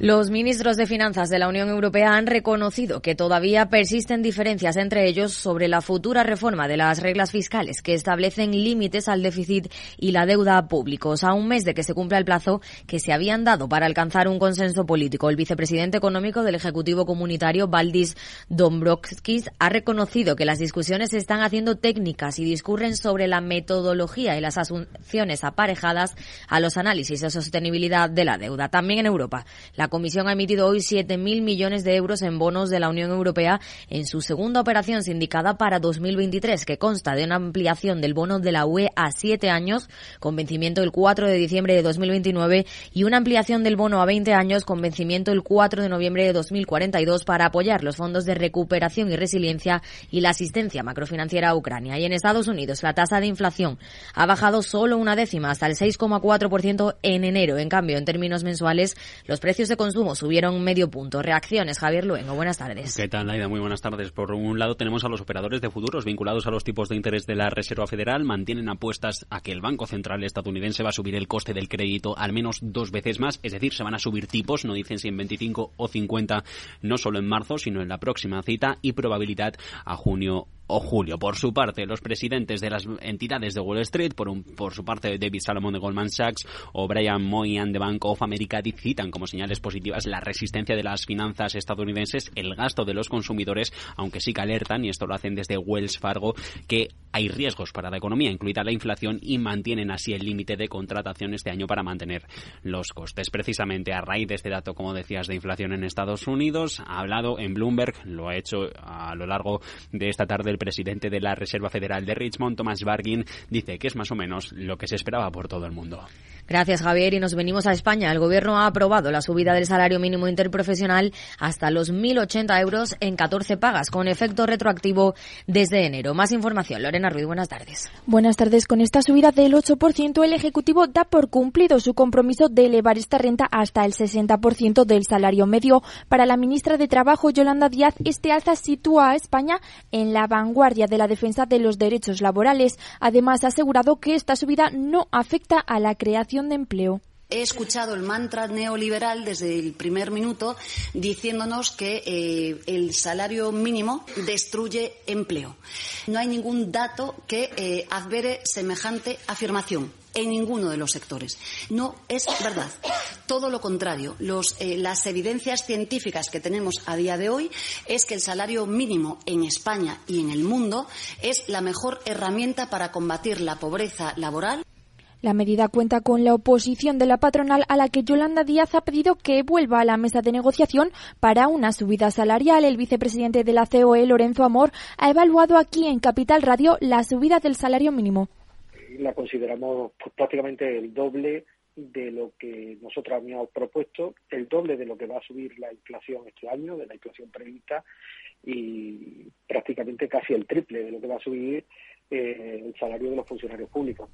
Los ministros de Finanzas de la Unión Europea han reconocido que todavía persisten diferencias entre ellos sobre la futura reforma de las reglas fiscales que establecen límites al déficit y la deuda públicos a un mes de que se cumpla el plazo que se habían dado para alcanzar un consenso político. El vicepresidente económico del Ejecutivo Comunitario, Valdis Dombrovskis, ha reconocido que las discusiones se están haciendo técnicas y discurren sobre la metodología y las asunciones aparejadas a los análisis de sostenibilidad de la deuda. También en Europa, la Comisión ha emitido hoy 7.000 millones de euros en bonos de la Unión Europea en su segunda operación sindicada para 2023, que consta de una ampliación del bono de la UE a siete años, con vencimiento el 4 de diciembre de 2029, y una ampliación del bono a 20 años, con vencimiento el 4 de noviembre de 2042, para apoyar los fondos de recuperación y resiliencia y la asistencia macrofinanciera a Ucrania. Y en Estados Unidos, la tasa de inflación ha bajado solo una décima, hasta el 6,4% en enero. En cambio, en términos mensuales, los precios de consumo subieron medio punto. Reacciones, Javier Luengo, buenas tardes. ¿Qué tal, Laida? Muy buenas tardes. Por un lado tenemos a los operadores de futuros vinculados a los tipos de interés de la Reserva Federal. Mantienen apuestas a que el Banco Central estadounidense va a subir el coste del crédito al menos dos veces más. Es decir, se van a subir tipos, no dicen si en 25 o 50, no solo en marzo, sino en la próxima cita y probabilidad a junio o julio. Por su parte, los presidentes de las entidades de Wall Street, por, un, por su parte David Salomon de Goldman Sachs o Brian Moynihan de Bank of America, citan como señales positivas la resistencia de las finanzas estadounidenses, el gasto de los consumidores, aunque sí que alertan, y esto lo hacen desde Wells Fargo, que hay riesgos para la economía, incluida la inflación, y mantienen así el límite de contratación este año para mantener los costes. Precisamente a raíz de este dato, como decías, de inflación en Estados Unidos, ha hablado en Bloomberg, lo ha hecho a lo largo de esta tarde el presidente de la Reserva Federal de Richmond, Thomas Bargin, dice que es más o menos lo que se esperaba por todo el mundo. Gracias, Javier. Y nos venimos a España. El Gobierno ha aprobado la subida del salario mínimo interprofesional hasta los 1.080 euros en 14 pagas, con efecto retroactivo desde enero. Más información. Lorena Ruiz, buenas tardes. Buenas tardes. Con esta subida del 8%, el Ejecutivo da por cumplido su compromiso de elevar esta renta hasta el 60% del salario medio. Para la ministra de Trabajo, Yolanda Díaz, este alza sitúa a España en la vanguardia de la defensa de los derechos laborales. Además, ha asegurado que esta subida no afecta a la creación He escuchado el mantra neoliberal desde el primer minuto diciéndonos que eh, el salario mínimo destruye empleo. No hay ningún dato que eh, advere semejante afirmación en ninguno de los sectores. No es verdad. Todo lo contrario. Eh, las evidencias científicas que tenemos a día de hoy es que el salario mínimo en España y en el mundo es la mejor herramienta para combatir la pobreza laboral. La medida cuenta con la oposición de la patronal a la que Yolanda Díaz ha pedido que vuelva a la mesa de negociación para una subida salarial. El vicepresidente de la COE, Lorenzo Amor, ha evaluado aquí en Capital Radio la subida del salario mínimo. La consideramos prácticamente el doble de lo que nosotros habíamos propuesto, el doble de lo que va a subir la inflación este año, de la inflación prevista, y prácticamente casi el triple de lo que va a subir eh, el salario de los funcionarios públicos.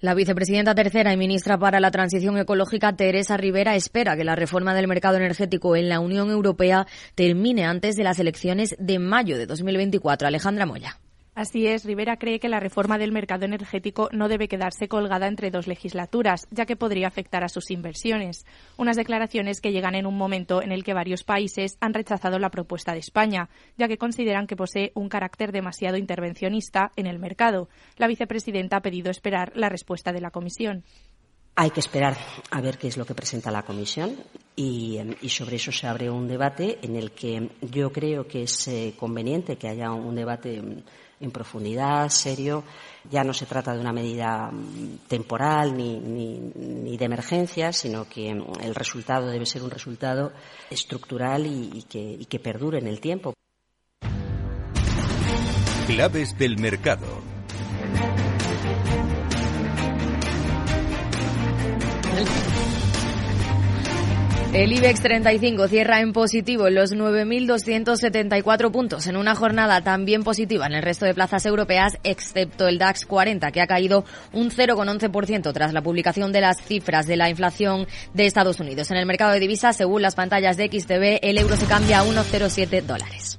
La vicepresidenta tercera y ministra para la Transición Ecológica, Teresa Rivera, espera que la reforma del mercado energético en la Unión Europea termine antes de las elecciones de mayo de 2024. Alejandra Moya. Así es, Rivera cree que la reforma del mercado energético no debe quedarse colgada entre dos legislaturas, ya que podría afectar a sus inversiones. Unas declaraciones que llegan en un momento en el que varios países han rechazado la propuesta de España, ya que consideran que posee un carácter demasiado intervencionista en el mercado. La vicepresidenta ha pedido esperar la respuesta de la Comisión. Hay que esperar a ver qué es lo que presenta la Comisión y, sobre eso se abre un debate en el que yo creo que es eh, conveniente que haya un debate en profundidad, serio. Ya no se trata de una medida mm, temporal ni, ni, de emergencia, sino que mm, el resultado debe ser un resultado estructural y, que, y que perdure en el tiempo. Claves del mercado. El IBEX 35 cierra en positivo los 9.274 puntos en una jornada también positiva en el resto de plazas europeas, excepto el DAX 40, que ha caído un 0,11% tras la publicación de las cifras de la inflación de Estados Unidos. En el mercado de divisas, según las pantallas de XTV, el euro se cambia a 1,07 dólares.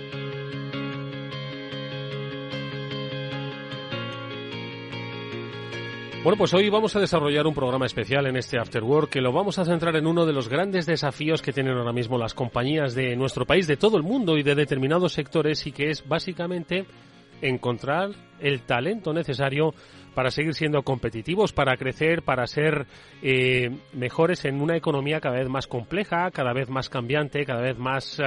Bueno, pues hoy vamos a desarrollar un programa especial en este After Work que lo vamos a centrar en uno de los grandes desafíos que tienen ahora mismo las compañías de nuestro país, de todo el mundo y de determinados sectores y que es básicamente encontrar el talento necesario para seguir siendo competitivos, para crecer, para ser eh, mejores en una economía cada vez más compleja, cada vez más cambiante, cada vez más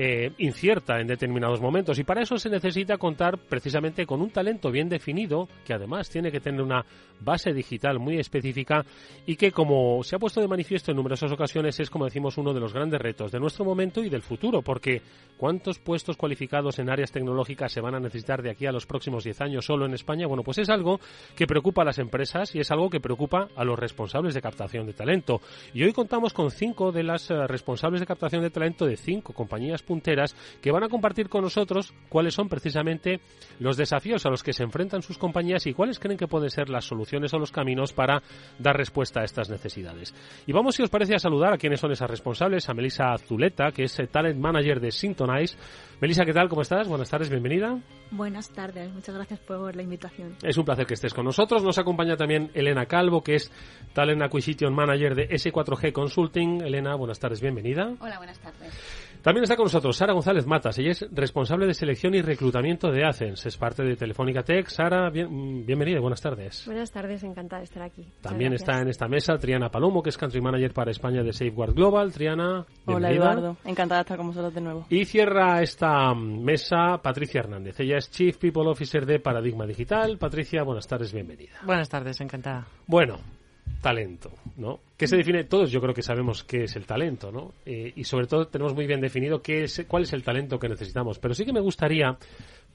eh, incierta en determinados momentos. Y para eso se necesita contar precisamente con un talento bien definido, que además tiene que tener una base digital muy específica y que, como se ha puesto de manifiesto en numerosas ocasiones, es, como decimos, uno de los grandes retos de nuestro momento y del futuro, porque ¿cuántos puestos cualificados en áreas tecnológicas se van a necesitar de aquí a los próximos 10 años solo en España? Bueno, pues es algo que preocupa a las empresas y es algo que preocupa a los responsables de captación de talento. Y hoy contamos con cinco de las eh, responsables de captación de talento de cinco compañías punteras que van a compartir con nosotros cuáles son precisamente los desafíos a los que se enfrentan sus compañías y cuáles creen que pueden ser las soluciones o los caminos para dar respuesta a estas necesidades. Y vamos, si os parece, a saludar a quienes son esas responsables, a Melissa Zuleta, que es eh, Talent Manager de Syntonize. Melissa, ¿qué tal? ¿Cómo estás? Buenas tardes, bienvenida. Buenas tardes, muchas gracias por la invitación. Es un placer que estés con nosotros. Nos acompaña también Elena Calvo, que es Talent Acquisition Manager de S4G Consulting. Elena, buenas tardes, bienvenida. Hola, buenas tardes. También está con nosotros Sara González Matas. Ella es responsable de selección y reclutamiento de ACENS. Es parte de Telefónica Tech. Sara, bien, bienvenida, buenas tardes. Buenas tardes, encantada de estar aquí. También está en esta mesa Triana Palomo, que es Country Manager para España de Safeguard Global. Triana, Hola, Eduardo. Encantada de estar con vosotros de nuevo. Y cierra esta mesa Patricia Hernández. Ella es Chief People Officer de Paradigma Digital. Patricia, buenas tardes, bienvenida. Buenas tardes, encantada. Bueno, talento, ¿no? ¿Qué se define? Todos yo creo que sabemos qué es el talento, ¿no? Eh, y sobre todo tenemos muy bien definido qué es, cuál es el talento que necesitamos. Pero sí que me gustaría,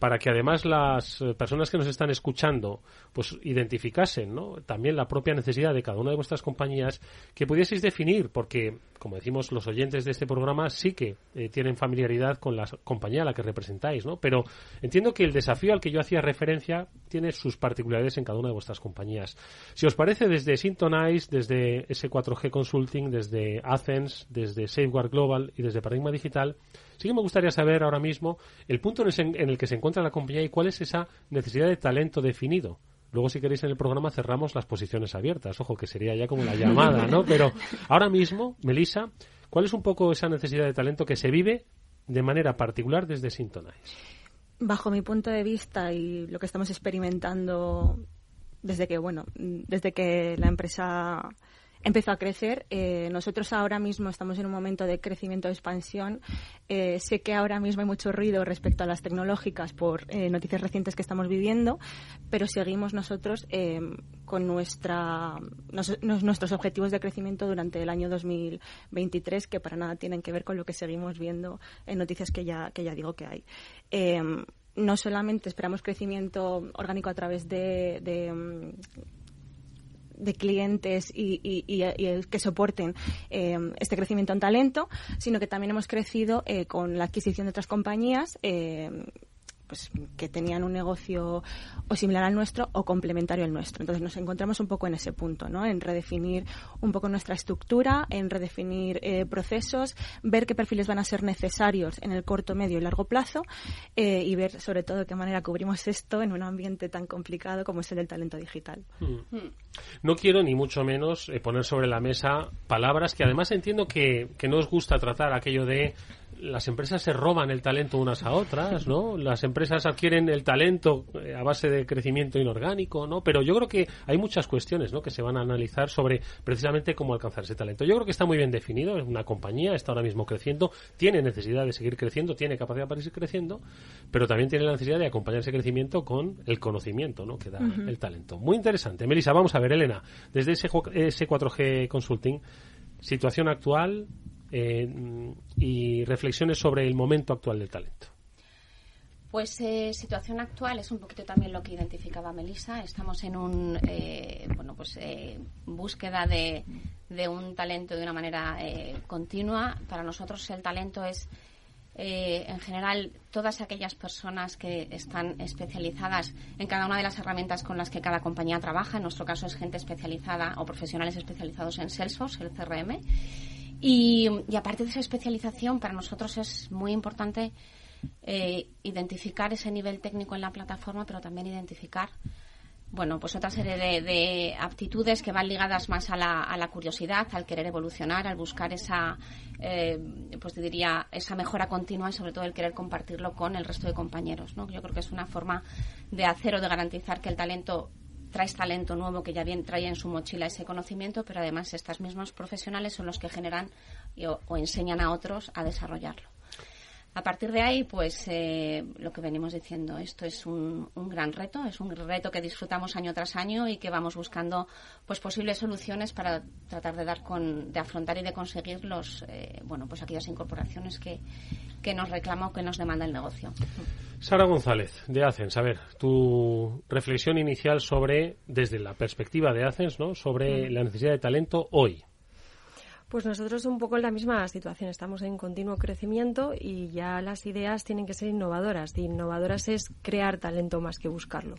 para que además las eh, personas que nos están escuchando, pues identificasen. También la propia necesidad de cada una de vuestras compañías, que pudieseis definir, porque, como decimos, los oyentes de este programa sí que eh, tienen familiaridad con la compañía a la que representáis, ¿no? Pero entiendo que el desafío al que yo hacía referencia tiene sus particularidades en cada una de vuestras compañías. Si os parece, desde Syntonize, desde ese 4G Consulting, desde Athens, desde Safeguard Global y desde Paradigma Digital, sí que me gustaría saber ahora mismo el punto en el que se encuentra la compañía y cuál es esa necesidad de talento definido. Luego, si queréis, en el programa cerramos las posiciones abiertas. Ojo, que sería ya como la llamada, ¿no? Pero ahora mismo, Melissa, ¿cuál es un poco esa necesidad de talento que se vive de manera particular desde Syntonize? Bajo mi punto de vista y lo que estamos experimentando desde que, bueno, desde que la empresa empezó a crecer. Eh, nosotros ahora mismo estamos en un momento de crecimiento, de expansión. Eh, sé que ahora mismo hay mucho ruido respecto a las tecnológicas por eh, noticias recientes que estamos viviendo, pero seguimos nosotros con nuestra, nuestros objetivos de crecimiento durante el año 2023, que para nada tienen que ver con lo que seguimos viendo en noticias que ya, que ya digo que hay no solamente esperamos crecimiento orgánico a través de, de clientes y, que soporten eh, este crecimiento en talento, sino que también hemos crecido eh, con la adquisición de otras compañías. Pues, que tenían un negocio o similar al nuestro o complementario al nuestro. Entonces nos encontramos un poco en ese punto, ¿no? En redefinir un poco nuestra estructura, en redefinir eh, procesos, ver qué perfiles van a ser necesarios en el corto, medio y largo plazo eh, y ver sobre todo de qué manera cubrimos esto en un ambiente tan complicado como es el del talento digital. Mm. No quiero ni mucho menos eh, poner sobre la mesa palabras que además entiendo que, que no os gusta tratar aquello de las empresas se roban el talento unas a otras, ¿no? Las empresas adquieren el talento eh, a base de crecimiento inorgánico, ¿no? Pero yo creo que hay muchas cuestiones, ¿no? Que se van a analizar sobre precisamente cómo alcanzar ese talento. Yo creo que está muy bien definido. Es una compañía, está ahora mismo creciendo, tiene necesidad de seguir creciendo, tiene capacidad para seguir creciendo, pero también tiene la necesidad de acompañar ese crecimiento con el conocimiento, ¿no? Que da el talento. Muy interesante. Melissa, vamos a ver, Elena, desde ese, ese 4G Consulting, situación actual, eh, y reflexiones sobre el momento actual del talento. Pues eh, situación actual es un poquito también lo que identificaba Melissa. Estamos en un eh, bueno pues búsqueda de, de, un talento de una manera continua. Para nosotros el talento es en general todas aquellas personas que están especializadas en cada una de las herramientas con las que cada compañía trabaja. En nuestro caso es gente especializada o profesionales especializados en Salesforce, el CRM y, aparte de esa especialización, para nosotros es muy importante eh, identificar ese nivel técnico en la plataforma, pero también identificar bueno, pues otra serie de, aptitudes que van ligadas más a la, a la, curiosidad, al querer evolucionar, al buscar esa, eh, pues diría, esa mejora continua y sobre todo el querer compartirlo con el resto de compañeros, ¿no? Yo creo que es una forma de hacer o de garantizar que el talento traes talento nuevo que ya bien trae en su mochila ese conocimiento, pero además estos mismos profesionales son los que generan o, enseñan a otros a desarrollarlo. A partir de ahí, pues eh, lo que venimos diciendo, esto es un, gran reto, es un reto que disfrutamos año tras año y que vamos buscando pues posibles soluciones para tratar de dar con, de afrontar y de conseguir los, eh, bueno, pues aquellas incorporaciones que, que nos reclama o que nos demanda el negocio. Sara González, de Acens, a ver, tu reflexión inicial sobre, desde la perspectiva de Acens, ¿no? sobre mm. la necesidad de talento hoy. Pues nosotros un poco en la misma situación, estamos en continuo crecimiento y ya las ideas tienen que ser innovadoras. Innovadoras es crear talento más que buscarlo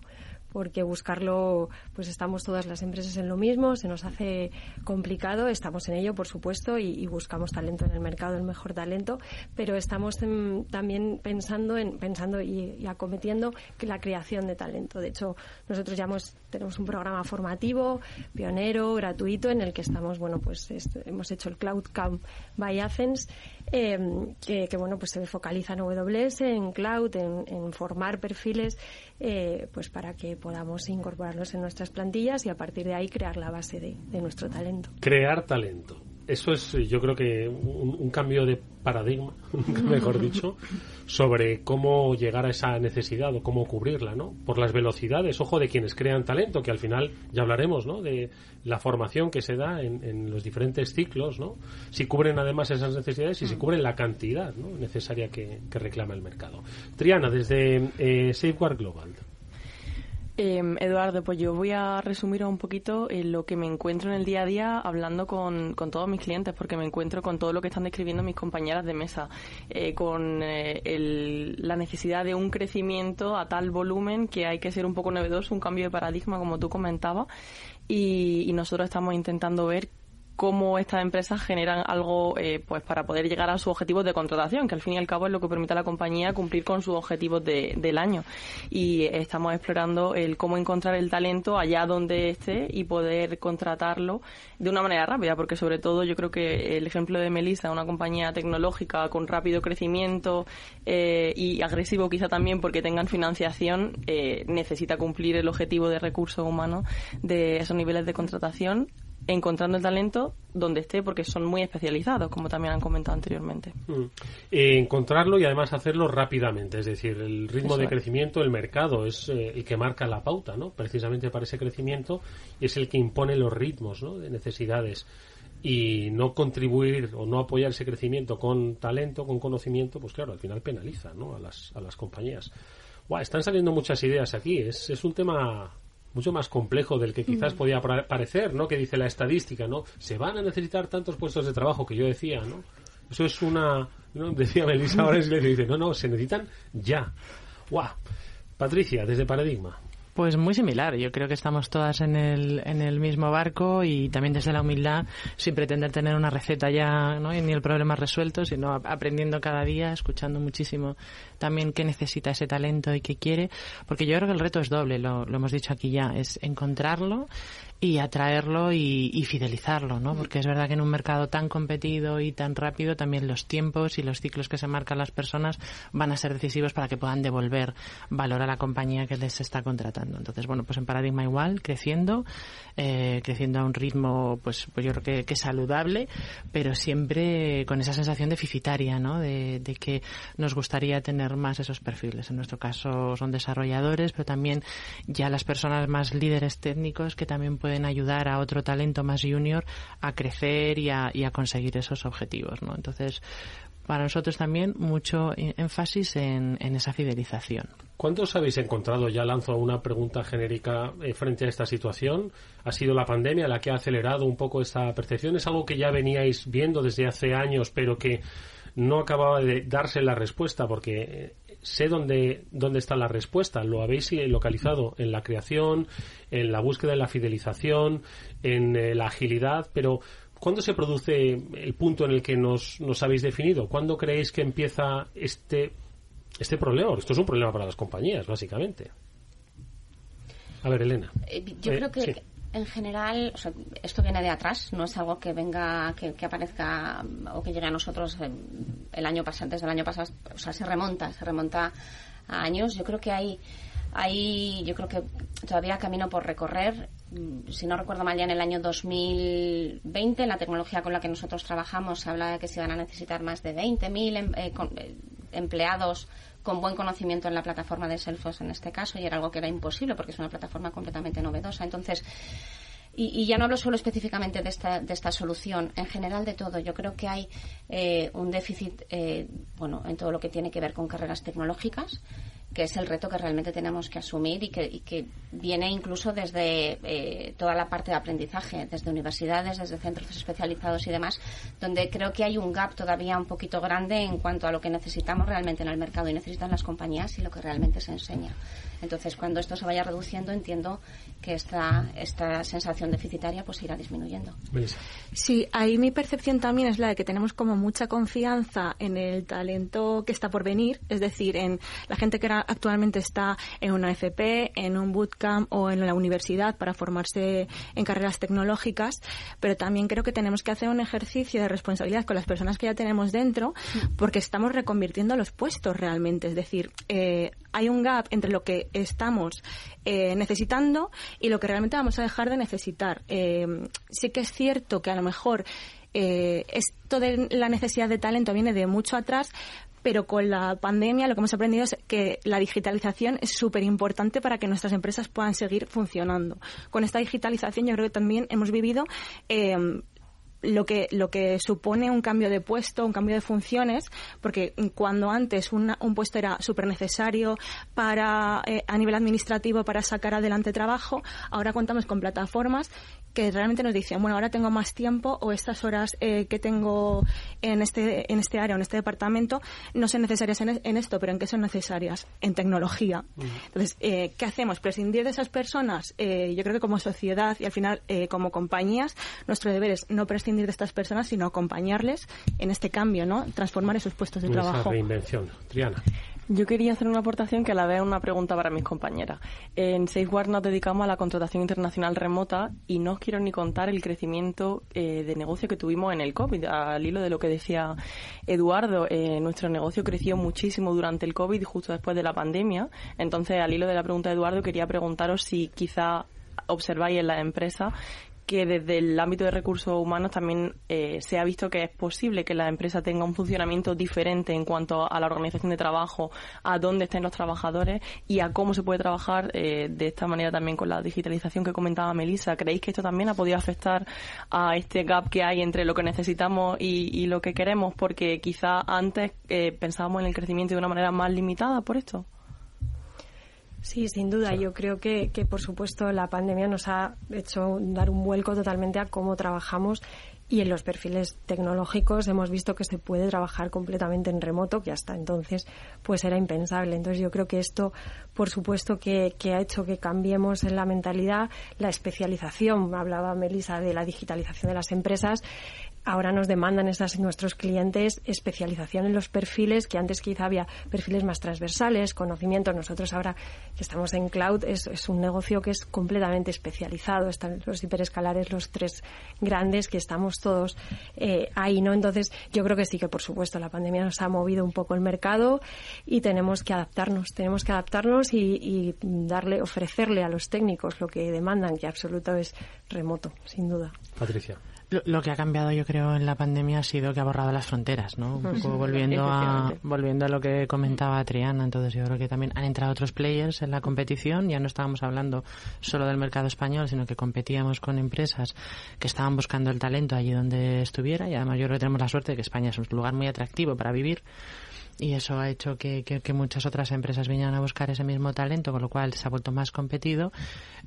porque buscarlo, pues estamos todas las empresas en lo mismo, se nos hace complicado, estamos en ello, por supuesto, y, buscamos talento en el mercado, el mejor talento, pero estamos también pensando en pensando y, acometiendo la creación de talento. De hecho, nosotros ya tenemos un programa formativo, pionero, gratuito, en el que estamos, bueno, pues hemos hecho el Cloud Camp by Athens, eh, que, bueno, pues se focaliza en AWS, en cloud, en, formar perfiles, eh, pues para que podamos incorporarlos en nuestras plantillas y a partir de ahí crear la base de nuestro talento. Crear talento eso es, yo creo que un, cambio de paradigma, mejor dicho, sobre cómo llegar a esa necesidad o cómo cubrirla, ¿no? Por las velocidades, ojo, de quienes crean talento, que al final ya hablaremos, ¿no? De la formación que se da en, los diferentes ciclos, ¿no? Si cubren además esas necesidades y si cubren la cantidad necesaria que, reclama el mercado. Triana, desde eh, Safeguard Global. Eh, Eduardo, pues yo voy a resumir un poquito eh, lo que me encuentro en el día a día hablando con, con, todos mis clientes, porque me encuentro con todo lo que están describiendo mis compañeras de mesa, eh, con eh, la necesidad de un crecimiento a tal volumen que hay que ser un poco novedoso, un cambio de paradigma, como tú comentabas, y nosotros estamos intentando ver cómo estas empresas generan algo eh, pues para poder llegar a sus objetivos de contratación, que al fin y al cabo es lo que permite a la compañía cumplir con sus objetivos de, del año. Y estamos explorando el cómo encontrar el talento allá donde esté y poder contratarlo de una manera rápida, porque sobre todo yo creo que el ejemplo de Melissa, una compañía tecnológica con rápido crecimiento eh, y agresivo quizá también porque tengan financiación, eh, necesita cumplir el objetivo de recursos humanos de esos niveles de contratación encontrando el talento donde esté porque son muy especializados, como también han comentado anteriormente. Mm. Eh, encontrarlo y además hacerlo rápidamente, es decir, el ritmo de crecimiento, el mercado es eh, el que marca la pauta, ¿no? Precisamente para ese crecimiento y es el que impone los ritmos, ¿no? De necesidades y no contribuir o no apoyar ese crecimiento con talento, con conocimiento, pues claro, al final penaliza, ¿no? A las, a las compañías. están saliendo muchas ideas aquí. Es, es un tema mucho más complejo del que quizás podía parecer, ¿no? Que dice la estadística, ¿no? Se van a necesitar tantos puestos de trabajo que yo decía, ¿no? Eso es una, ¿no? decía Melissa ahora y le dice, no, no, se necesitan ya. ¡Guau! Patricia, desde Paradigma. Pues muy similar. Yo creo que estamos todas en el, en el mismo barco y también desde la humildad, sin pretender tener una receta ya, ¿no? ni el problema resuelto, sino aprendiendo cada día, escuchando muchísimo también qué necesita ese talento y qué quiere. Porque yo creo que el reto es doble, lo, lo hemos dicho aquí ya, es encontrarlo y atraerlo y, fidelizarlo, ¿no? Porque es verdad que en un mercado tan competido y tan rápido también los tiempos y los ciclos que se marcan las personas van a ser decisivos para que puedan devolver valor a la compañía que les está contratando. Entonces, bueno, pues en paradigma igual, creciendo, eh, creciendo a un ritmo, pues, pues yo creo que, que, saludable, pero siempre con esa sensación deficitaria, ¿no? De, de que nos gustaría tener más esos perfiles. En nuestro caso son desarrolladores, pero también ya las personas más líderes técnicos que también pueden ayudar a otro talento más junior a crecer y a, y a conseguir esos objetivos, ¿no? Entonces, para nosotros también mucho énfasis en, en, esa fidelización. ¿Cuántos habéis encontrado? Ya lanzo una pregunta genérica eh, frente a esta situación. ¿Ha sido la pandemia la que ha acelerado un poco esta percepción? ¿Es algo que ya veníais viendo desde hace años, pero que no acababa de darse la respuesta? Porque eh, sé dónde, dónde está la respuesta. Lo habéis localizado en la creación, en la búsqueda de la fidelización, en eh, la agilidad, pero ¿cuándo se produce el punto en el que nos, nos habéis definido? ¿Cuándo creéis que empieza este, este problema? Esto es un problema para las compañías, básicamente. A ver, Elena. Eh, yo creo que en general, esto viene de atrás, no es algo que venga, que, aparezca o que llegue a nosotros el año pasado, desde el año pasado, o sea, se remonta, se remonta a años. Yo creo que hay, hay, yo creo que todavía camino por recorrer. Mm, si no recuerdo mal, ya en el año 2020, en la tecnología con la que nosotros trabajamos, se habla de que se van a necesitar más de 20.000 em, eh, eh, empleados con buen conocimiento en la plataforma de Salesforce en este caso y era algo que era imposible porque es una plataforma completamente novedosa. Entonces, y, ya no hablo solo específicamente de esta, de esta solución, en general de todo. Yo creo que hay eh, un déficit, eh, bueno, en todo lo que tiene que ver con carreras tecnológicas que es el reto que realmente tenemos que asumir y que, que viene incluso desde eh, toda la parte de aprendizaje, desde universidades, desde centros especializados y demás, donde creo que hay un gap todavía un poquito grande en cuanto a lo que necesitamos realmente en el mercado y necesitan las compañías y lo que realmente se enseña. Entonces, cuando esto se vaya reduciendo, entiendo que esta, esta sensación deficitaria pues irá disminuyendo. Sí, ahí mi percepción también es la de que tenemos como mucha confianza en el talento que está por venir, es decir, en la gente que actualmente está en una FP, en un bootcamp o en la universidad para formarse en carreras tecnológicas, pero también creo que tenemos que hacer un ejercicio de responsabilidad con las personas que ya tenemos dentro porque estamos reconvirtiendo los puestos realmente, es decir, eh, hay un gap entre lo que estamos eh, necesitando y lo que realmente vamos a dejar de necesitar. Eh, sí que es cierto que a lo mejor eh, esto de la necesidad de talento viene de mucho atrás, pero con la pandemia lo que hemos aprendido es que la digitalización es súper importante para que nuestras empresas puedan seguir funcionando. Con esta digitalización yo creo que también hemos vivido lo que, lo que supone un cambio de puesto, un cambio de funciones, porque cuando antes un puesto era súper necesario para, eh, a nivel administrativo para sacar adelante trabajo, ahora contamos con plataformas que realmente nos dicen, bueno, ahora tengo más tiempo o estas horas eh, que tengo en este, en este área o en este departamento no son necesarias en, esto, pero ¿en qué son necesarias? En tecnología. Entonces, eh, ¿qué hacemos? Prescindir de esas personas. yo creo que como sociedad y al final como compañías, nuestro deber es no prescindir de estas personas, sino acompañarles en este cambio, ¿no? Transformar esos puestos de trabajo. reinvención. Triana. Yo quería hacer una aportación que a la vez es una pregunta para mis compañeras. En Safeguard nos dedicamos a la contratación internacional remota y no os quiero ni contar el crecimiento eh, de negocio que tuvimos en el COVID. Al hilo de lo que decía Eduardo, eh, nuestro negocio creció muchísimo durante el COVID y justo después de la pandemia. Entonces, al hilo de la pregunta de Eduardo, quería preguntaros si quizá observáis en la empresa que desde el ámbito de recursos humanos también eh, se ha visto que es posible que la empresa tenga un funcionamiento diferente en cuanto a la organización de trabajo, a dónde estén los trabajadores y a cómo se puede trabajar eh, de esta manera también con la digitalización que comentaba Melissa. ¿Creéis que esto también ha podido afectar a este gap que hay entre lo que necesitamos y, lo que queremos? Porque quizá antes eh, pensábamos en el crecimiento de una manera más limitada por esto. Sí, sin duda. Yo creo que, que, por supuesto, la pandemia nos ha hecho dar un vuelco totalmente a cómo trabajamos Y en los perfiles tecnológicos hemos visto que se puede trabajar completamente en remoto, que hasta entonces pues era impensable. Entonces yo creo que esto, por supuesto, que, que ha hecho que cambiemos en la mentalidad, la especialización. Hablaba Melissa de la digitalización de las empresas ahora nos demandan esas, nuestros clientes especialización en los perfiles, que antes quizá había perfiles más transversales, conocimiento. Nosotros ahora que estamos en cloud es, un negocio que es completamente especializado. Están los hiperescalares, los tres grandes, que estamos todos eh, ahí, ¿no? Entonces, yo creo que sí que, por supuesto, la pandemia nos ha movido un poco el mercado y tenemos que adaptarnos. Tenemos que adaptarnos y, y darle, ofrecerle a los técnicos lo que demandan, que absoluto es remoto, sin duda. Patricia. Lo, que ha cambiado, yo creo, en la pandemia ha sido que ha borrado las fronteras, ¿no? Un poco volviendo a, volviendo a lo que comentaba Triana. Entonces, yo creo que también han entrado otros players en la competición. Ya no estábamos hablando solo del mercado español, sino que competíamos con empresas que estaban buscando el talento allí donde estuviera. Y además, yo creo que tenemos la suerte de que España es un lugar muy atractivo para vivir y eso ha hecho que, que, muchas otras empresas vinieran a buscar ese mismo talento, con lo cual se ha vuelto más competido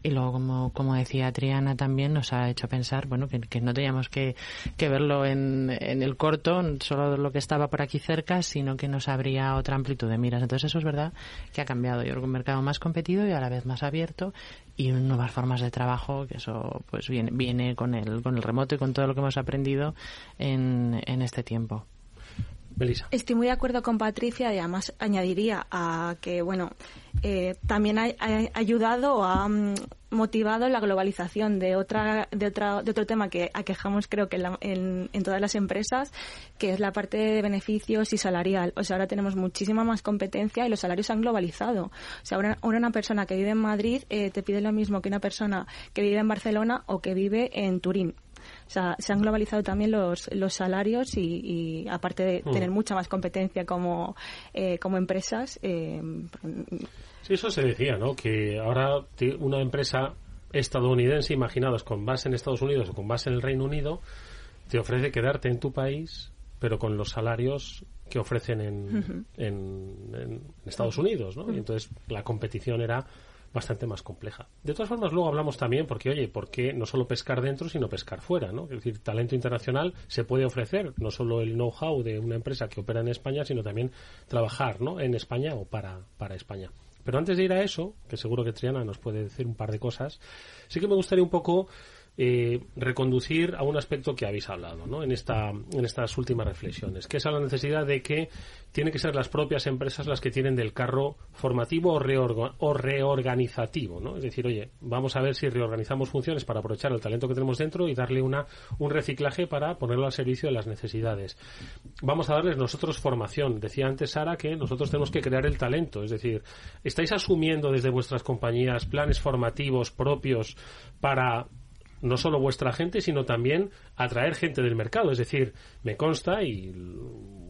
y luego, como, como decía Triana también, nos ha hecho pensar bueno que, que no teníamos que, que verlo en, en, el corto, solo lo que estaba por aquí cerca, sino que nos habría otra amplitud de miras. Entonces eso es verdad que ha cambiado. Yo creo que un mercado más competido y a la vez más abierto y nuevas formas de trabajo, que eso pues viene, viene con, el, con el remoto y con todo lo que hemos aprendido en, en este tiempo. Estoy muy de acuerdo con Patricia y además añadiría a que, bueno, eh, también ha, ayudado o ha mm, motivado la globalización de otra de otra de otro tema que aquejamos creo que en, en, todas las empresas que es la parte de beneficios y salarial. O sea ahora tenemos muchísima más competencia y los salarios se han globalizado. O sea ahora, una persona que vive en Madrid eh, te pide lo mismo que una persona que vive en Barcelona o que vive en Turín o sea, se han globalizado también los, los salarios y, aparte de mm. tener mucha más competencia como, eh, como empresas. Eh, sí, eso se decía, ¿no? Que ahora una empresa estadounidense, imaginados con base en Estados Unidos o con base en el Reino Unido, te ofrece quedarte en tu país, pero con los salarios que ofrecen en, en, Estados Unidos, ¿no? Y entonces la competición era bastante más compleja. De todas formas, luego hablamos también porque, oye, ¿por qué no solo pescar dentro, sino pescar fuera? ¿no? Es decir, talento internacional se puede ofrecer, no solo el know-how de una empresa que opera en España, sino también trabajar ¿no? en España o para, para España. Pero antes de ir a eso, que seguro que Triana nos puede decir un par de cosas, sí que me gustaría un poco eh, reconducir a un aspecto que habéis hablado ¿no? en, esta, en estas últimas reflexiones, que es a la necesidad de que tienen que ser las propias empresas las que tienen del carro formativo o, reorganizativo. ¿no? Es decir, oye, vamos a ver si reorganizamos funciones para aprovechar el talento que tenemos dentro y darle una, un reciclaje para ponerlo al servicio de las necesidades. Vamos a darles nosotros formación. Decía antes Sara que nosotros tenemos que crear el talento. Es decir, ¿estáis asumiendo desde vuestras compañías planes formativos propios para no solo vuestra gente, sino también atraer gente del mercado. Es decir, me consta, y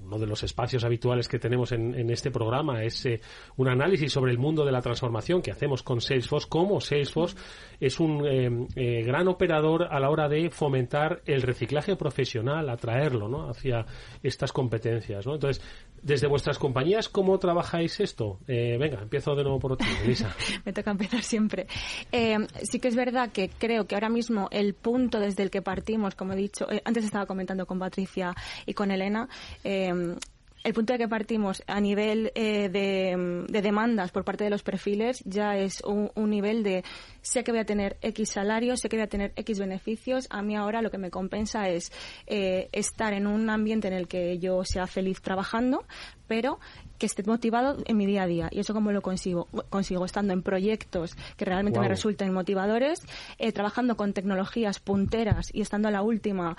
uno de los espacios habituales que tenemos en, este programa es eh, un análisis sobre el mundo de la transformación que hacemos con Salesforce, cómo Salesforce es un eh, eh, gran operador a la hora de fomentar el reciclaje profesional, atraerlo ¿no? hacia estas competencias. ¿no? Entonces, desde vuestras compañías, ¿cómo trabajáis esto? Eh, venga, empiezo de nuevo por ti, Elisa. Me toca empezar siempre. Eh, sí que es verdad que creo que ahora mismo el punto desde el que partimos, como he dicho, antes estaba comentando con Patricia y con Elena, el punto de que partimos a nivel eh, de, demandas por parte de los perfiles ya es un, nivel de sé que voy a tener X salarios, sé que voy a tener X beneficios. A mí ahora lo que me compensa es eh, estar en un ambiente en el que yo sea feliz trabajando, pero que esté motivado en mi día a día. ¿Y eso cómo lo consigo? Consigo estando en proyectos que realmente me resulten motivadores, eh, trabajando con tecnologías punteras y estando a la última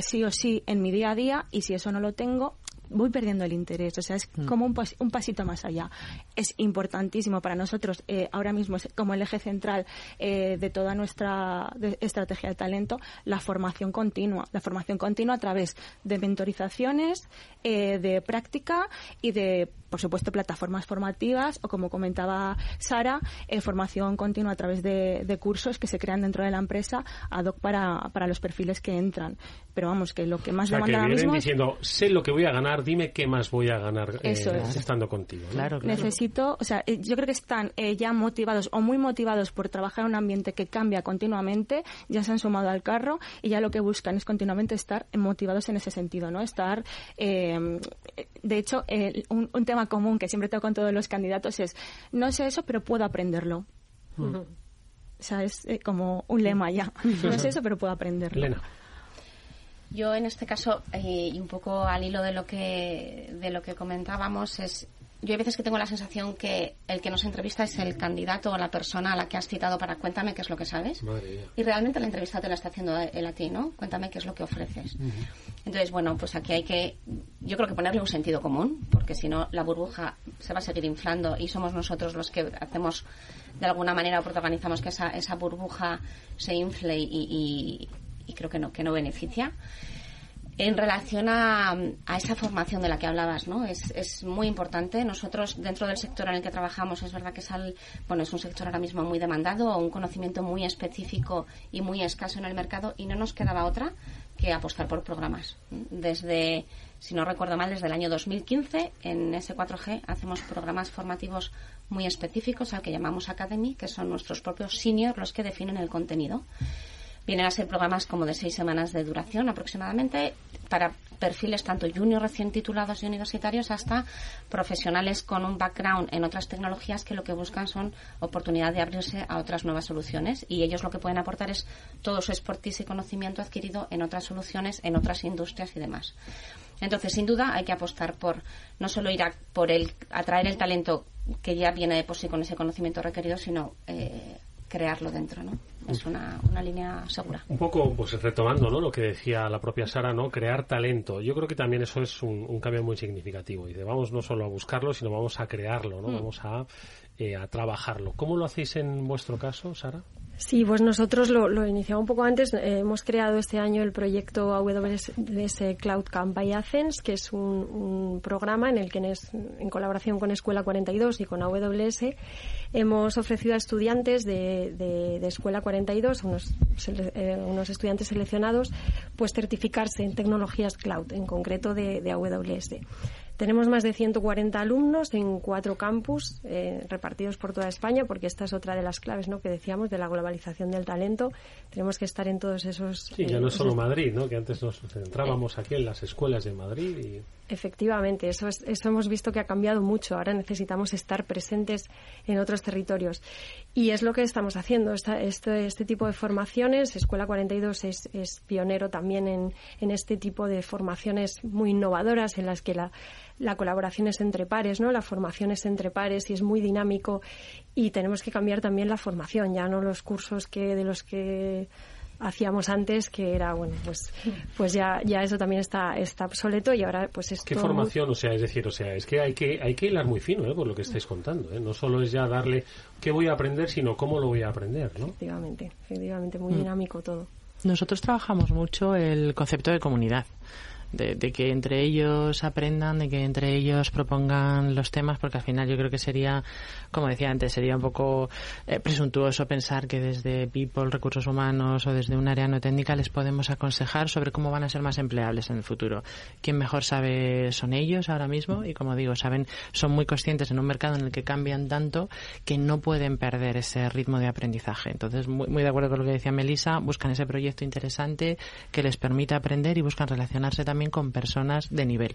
sí o sí en mi día a día. Y si eso no lo tengo, voy perdiendo el interés. O sea, es mm. como un, un, pasito más allá. Es importantísimo para nosotros, eh, ahora mismo, como el eje central eh, de toda nuestra estrategia de talento, la formación continua. La formación continua a través de mentorizaciones, eh, de práctica y de por supuesto, plataformas formativas o, como comentaba Sara, eh, formación continua a través de, cursos que se crean dentro de la empresa ad hoc para, para los perfiles que entran. Pero vamos, que lo que más o sea, demanda que ahora mismo diciendo, sé lo que voy a ganar dime qué más voy a ganar eh, Eso es. estando contigo. ¿no? Claro, Necesito, o sea, eh, yo creo que están eh, ya motivados o muy motivados por trabajar en un ambiente que cambia continuamente, ya se han sumado al carro y ya lo que buscan es continuamente estar motivados en ese sentido, ¿no? Estar, eh, de hecho, eh, un, un tema común que siempre tengo con todos los candidatos es, no sé eso, pero puedo aprenderlo. Mm. O sea, es eh, como un lema ya. No sé eso, pero puedo aprenderlo. Elena. Yo en este caso eh, y un poco al hilo de lo que de lo que comentábamos es yo hay veces que tengo la sensación que el que nos entrevista es el candidato o la persona a la que has citado para cuéntame qué es lo que sabes Madre y realmente la entrevista te la está haciendo él a ti, ¿no? Cuéntame qué es lo que ofreces. Entonces, bueno, pues aquí hay que, yo creo que ponerle un sentido común, porque si no, la burbuja se va a seguir inflando y somos nosotros los que hacemos, de alguna manera, o protagonizamos que esa, esa burbuja se infle y, y- creo que no, que no beneficia. En relación a, a esa formación de la que hablabas, ¿no? Es, es muy importante. Nosotros, dentro del sector en el que trabajamos, es verdad que es, al- bueno, es un sector ahora mismo muy demandado, un conocimiento muy específico y muy escaso en el mercado, y no nos quedaba otra que apostar por programas. Desde, si no recuerdo mal, desde el año 2015, en S4G hacemos programas formativos muy específicos, al que llamamos Academy, que son nuestros propios seniors los que definen el contenido. Vienen a ser programas como de seis semanas de duración aproximadamente para perfiles tanto junior recién titulados y universitarios hasta profesionales con un background en otras tecnologías que lo que buscan son oportunidad de abrirse a otras nuevas soluciones y ellos lo que pueden aportar es todo su expertise y conocimiento adquirido en otras soluciones, en otras industrias y demás. Entonces, sin duda, hay que apostar por no solo ir a por el atraer el talento que ya viene de por sí con ese conocimiento requerido, sino eh, crearlo dentro, ¿no? Es una, una línea segura. Un poco, pues retomando ¿no? lo que decía la propia Sara, ¿no? crear talento. Yo creo que también eso es un, un cambio muy significativo. Y de vamos no solo a buscarlo, sino vamos a crearlo, ¿no? Mm. vamos a, eh, a trabajarlo. ¿Cómo lo hacéis en vuestro caso, Sara? Sí, pues nosotros lo, lo iniciamos un poco antes. Eh, hemos creado este año el proyecto AWS Cloud Camp by Athens, que es un, un programa en el que, en, es- en colaboración con Escuela 42 y con AWS, hemos ofrecido a estudiantes de, de- de Escuela 42, unos, sele- eh, unos estudiantes seleccionados, pues certificarse en tecnologías cloud, en concreto de, de AWS. Tenemos más de 140 alumnos en cuatro campus eh, repartidos por toda España, porque esta es otra de las claves ¿no? que decíamos de la globalización del talento. Tenemos que estar en todos esos. Sí, ya eh, no solo Madrid, ¿no? que antes nos centrábamos aquí en las escuelas de Madrid y Efectivamente, eso, es- eso hemos visto que ha cambiado mucho. Ahora necesitamos estar presentes en otros territorios. Y es lo que estamos haciendo. Esta- este, este tipo de formaciones, Escuela 42 es, es pionero también en, en este tipo de formaciones muy innovadoras en las que la, la colaboración es entre pares, ¿no? La formación es entre pares y es muy dinámico. Y tenemos que cambiar también la formación, ya no los cursos que de los que hacíamos antes que era bueno pues pues ya ya eso también está está obsoleto y ahora pues es ¿Qué todo muy- formación? O sea, es decir, o sea, es que hay que hay que hilar muy fino, ¿eh? por lo que estáis contando. ¿eh? No solo es ya darle qué voy a aprender, sino cómo lo voy a aprender, ¿no? efectivamente efectivamente muy Mm. dinámico todo Nosotros trabajamos mucho el concepto de comunidad. De, que entre ellos aprendan, de que entre ellos propongan los temas, porque al final yo creo que sería, como decía antes, sería un poco eh, presuntuoso pensar que desde People, Recursos Humanos o desde un área no técnica les podemos aconsejar sobre cómo van a ser más empleables en el futuro. Quien mejor sabe son ellos ahora mismo y, como digo, saben, son muy conscientes en un mercado en el que cambian tanto que no pueden perder ese ritmo de aprendizaje. Entonces, muy, muy de acuerdo con lo que decía Melissa, buscan ese proyecto interesante que les permita aprender y buscan relacionarse también con personas de nivel.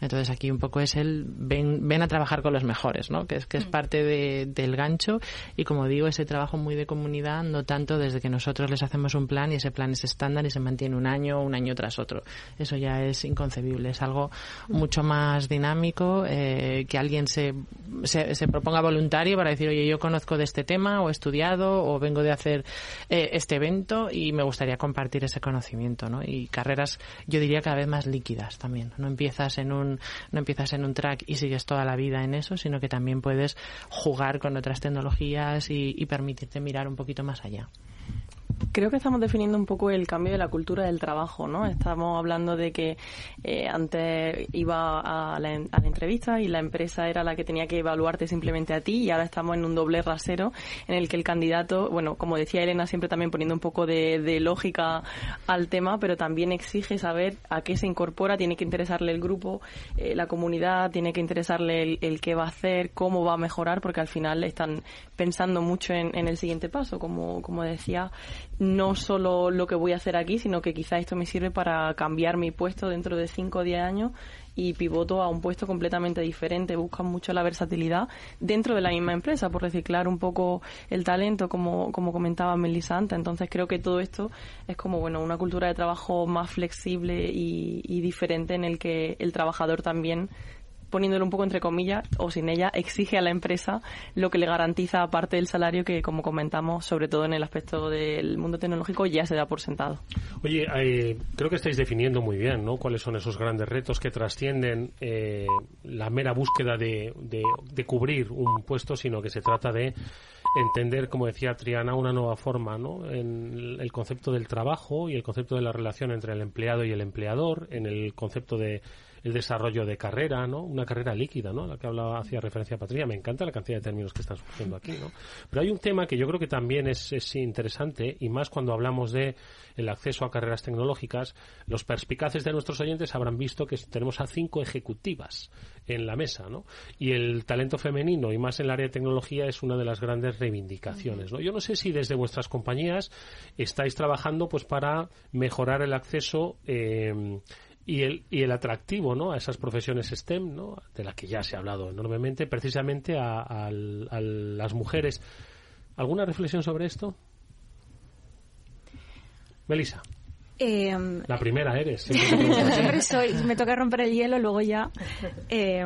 Entonces, aquí un poco es el ven, ven a trabajar con los mejores, ¿no? Que es, que es parte de- del gancho y, como digo, ese trabajo muy de comunidad, no tanto desde que nosotros les hacemos un plan y ese plan es estándar y se mantiene un año, un año tras otro. Eso ya es inconcebible, es algo mucho más dinámico, eh, que alguien se, se, se proponga voluntario para decir, oye, yo conozco de este tema o he estudiado o vengo de hacer eh, este evento y me gustaría compartir ese conocimiento, ¿no? Y carreras, yo diría cada vez más líquidas también. No empiezas en un, no empiezas en un track y sigues toda la vida en eso, sino que también puedes jugar con otras tecnologías y, y permitirte mirar un poquito más allá. Creo que estamos definiendo un poco el cambio de la cultura del trabajo, ¿no? Estamos hablando de que eh, antes iba a la, entrevista y la empresa era la que tenía que evaluarte simplemente a ti y ahora estamos en un doble rasero en el que el candidato, bueno, como decía Elena, siempre también poniendo un poco de, lógica al tema, pero también exige saber a qué se incorpora, tiene que interesarle el grupo, eh, la comunidad, tiene que interesarle el, el, qué va a hacer, cómo va a mejorar, porque al final están pensando mucho en, en el siguiente paso, como, como decía no solo lo que voy a hacer aquí, sino que quizá esto me sirve para cambiar mi puesto dentro de 5 o 10 años y pivoto a un puesto completamente diferente. Buscan mucho la versatilidad dentro de la misma empresa por reciclar un poco el talento, como, como comentaba Melissa antes. Entonces creo que todo esto es como bueno una cultura de trabajo más flexible y, y diferente en el que el trabajador también poniéndolo un poco entre comillas o sin ella, exige a la empresa lo que le garantiza aparte del salario que, como comentamos, sobre todo en el aspecto del mundo tecnológico, ya se da por sentado. Oye, eh, creo que estáis definiendo muy bien ¿no? cuáles son esos grandes retos que trascienden eh, la mera búsqueda de, de, de cubrir un puesto, sino que se trata de entender, como decía Triana, una nueva forma ¿no? en el concepto del trabajo y el concepto de la relación entre el empleado y el empleador, en el concepto de el desarrollo de carrera, ¿no? Una carrera líquida, ¿no? La que hablaba, hacía referencia Patricia. Me encanta la cantidad de términos que están surgiendo aquí, ¿no? Pero hay un tema que yo creo que también es, es interesante y más cuando hablamos de el acceso a carreras tecnológicas. Los perspicaces de nuestros oyentes habrán visto que tenemos a cinco ejecutivas en la mesa, ¿no? Y el talento femenino y más en el área de tecnología es una de las grandes reivindicaciones, ¿no? Yo no sé si desde vuestras compañías estáis trabajando pues para mejorar el acceso eh, y el, y el atractivo ¿no? a esas profesiones STEM, ¿no? de las que ya se ha hablado enormemente, precisamente a, a, las mujeres. ¿Alguna reflexión sobre esto? Melissa. Eh, la primera eres. Siempre soy. Me toca romper el hielo, luego ya. Eh,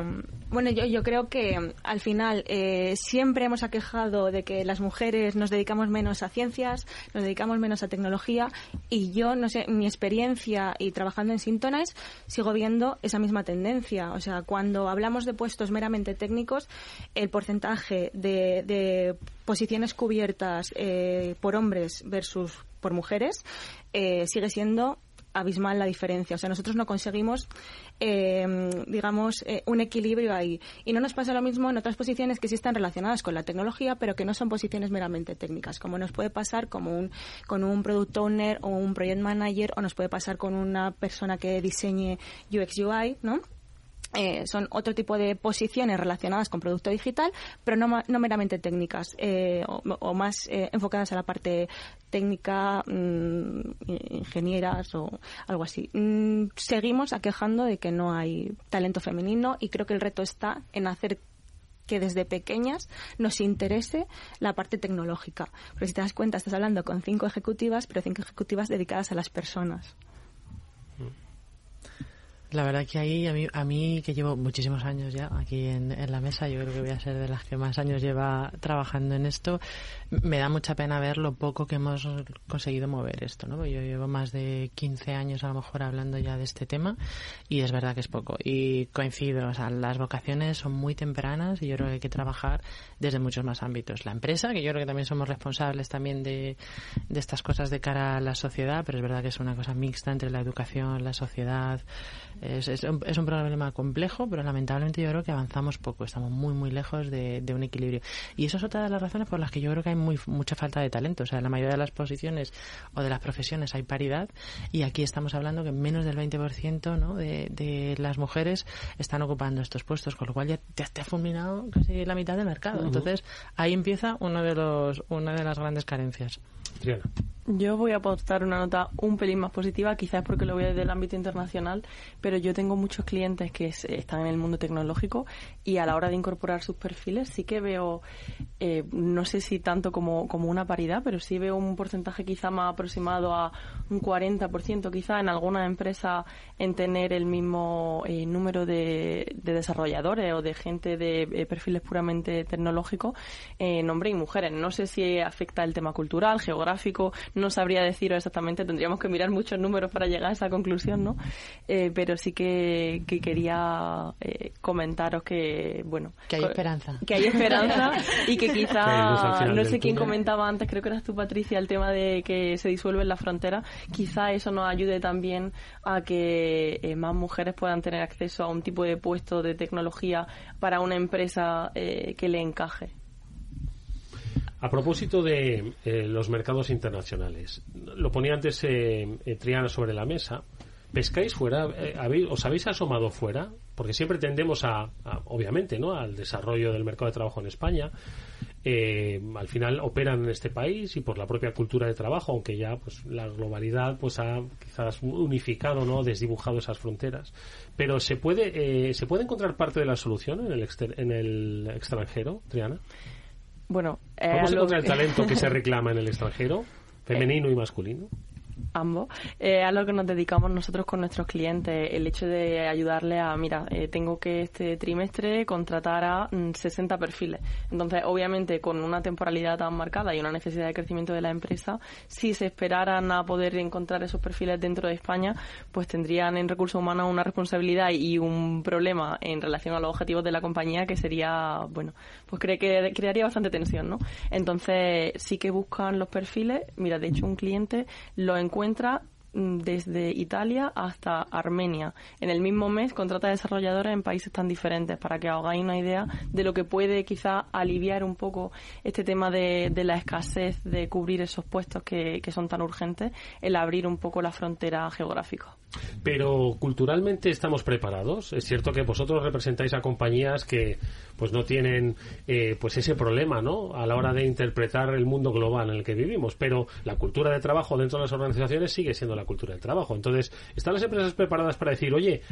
bueno, yo, yo creo que al final eh, siempre hemos aquejado de que las mujeres nos dedicamos menos a ciencias, nos dedicamos menos a tecnología y yo, no sé, mi experiencia y trabajando en Sintonas sigo viendo esa misma tendencia. O sea, cuando hablamos de puestos meramente técnicos, el porcentaje de, de posiciones cubiertas eh, por hombres versus por mujeres eh, sigue siendo abismal la diferencia. O sea, nosotros no conseguimos, eh, digamos, eh, un equilibrio ahí. Y no nos pasa lo mismo en otras posiciones que sí están relacionadas con la tecnología, pero que no son posiciones meramente técnicas, como nos puede pasar como un, con un product owner o un project manager, o nos puede pasar con una persona que diseñe UX UI, ¿no? Eh, son otro tipo de posiciones relacionadas con producto digital, pero no, no meramente técnicas eh, o, o, más eh, enfocadas a la parte técnica, mmm, ingenieras o algo así. Mm, seguimos aquejando de que no hay talento femenino y creo que el reto está en hacer que desde pequeñas nos interese la parte tecnológica. Pero si te das cuenta, estás hablando con cinco ejecutivas, pero cinco ejecutivas dedicadas a las personas. La verdad que ahí, a mí, a mí que llevo muchísimos años ya aquí en, en, la mesa, yo creo que voy a ser de las que más años lleva trabajando en esto, me da mucha pena ver lo poco que hemos conseguido mover esto, ¿no? Yo llevo más de 15 años a lo mejor hablando ya de este tema y es verdad que es poco. Y coincido, o sea, las vocaciones son muy tempranas y yo creo que hay que trabajar desde muchos más ámbitos. La empresa, que yo creo que también somos responsables también de, de estas cosas de cara a la sociedad, pero es verdad que es una cosa mixta entre la educación, la sociedad, es, es, un, es, un, problema complejo, pero lamentablemente yo creo que avanzamos poco. Estamos muy, muy lejos de, de, un equilibrio. Y eso es otra de las razones por las que yo creo que hay muy, mucha falta de talento. O sea, en la mayoría de las posiciones o de las profesiones hay paridad y aquí estamos hablando que menos del 20% ¿no? de, de las mujeres están ocupando estos puestos, con lo cual ya te, te ha fulminado casi la mitad del mercado. Uh -huh. Entonces, ahí empieza uno de los, una de las grandes carencias. Yo voy a aportar una nota un pelín más positiva, quizás porque lo voy desde el ámbito internacional, pero yo tengo muchos clientes que están en el mundo tecnológico y a la hora de incorporar sus perfiles sí que veo, eh, no sé si tanto como, como una paridad, pero sí veo un porcentaje quizá más aproximado a un 40% quizá en alguna empresa en tener el mismo eh, número de, de, desarrolladores o de gente de eh, perfiles puramente tecnológicos en hombres y mujeres. No sé si afecta el tema cultural, geográfico, no sabría deciros exactamente, tendríamos que mirar muchos números para llegar a esa conclusión, ¿no? Eh, pero sí que, quería eh, comentaros que, bueno... Que hay esperanza. Que hay esperanza y que quizá, no sé quién comentaba antes, creo que eras tú, Patricia, el tema de que se disuelven las fronteras, quizá eso nos ayude también a que eh, más mujeres puedan tener acceso a un tipo de puesto de tecnología para una empresa que le encaje. A propósito de eh, los mercados internacionales, lo ponía antes eh, eh, Triana sobre la mesa. ¿Pescáis fuera? ¿Os habéis asomado fuera? Porque siempre tendemos a, obviamente, ¿no? al desarrollo del mercado de trabajo en España. al final operan en este país y por la propia cultura de trabajo, aunque ya pues la globalidad pues ha quizás unificado, ¿no? desdibujado esas fronteras. Pero se puede se puede encontrar parte de la solución en el en el extranjero, Triana. Bueno, eh, ¿cómo se encuentra el talento que se reclama en el extranjero, femenino y masculino? ambos, eh, a lo que nos dedicamos nosotros con nuestros clientes, el hecho de ayudarle a, mira, eh, tengo que este trimestre contratar a 60 mm, perfiles. Entonces, obviamente, con una temporalidad tan marcada y una necesidad de crecimiento de la empresa, si se esperaran a poder encontrar esos perfiles dentro de España, pues tendrían en recursos humanos una responsabilidad y un problema en relación a los objetivos de la compañía que sería, bueno, pues cree que crearía bastante tensión, ¿no? Entonces, sí que buscan los perfiles. Mira, de hecho, un cliente lo encuentra desde Italia hasta Armenia. En el mismo mes contrata desarrolladores en países tan diferentes para que hagáis una idea de lo que puede quizá aliviar un poco este tema de, la escasez de cubrir esos puestos que, que, son tan urgentes, el abrir un poco la frontera geográfica. Pero culturalmente estamos preparados. Es cierto que vosotros representáis a compañías que pues no tienen eh, pues ese problema, ¿no? A la hora de interpretar el mundo global en el que vivimos. Pero la cultura de trabajo dentro de las organizaciones sigue siendo la cultura de trabajo. Entonces, ¿están las empresas preparadas para decir, oye,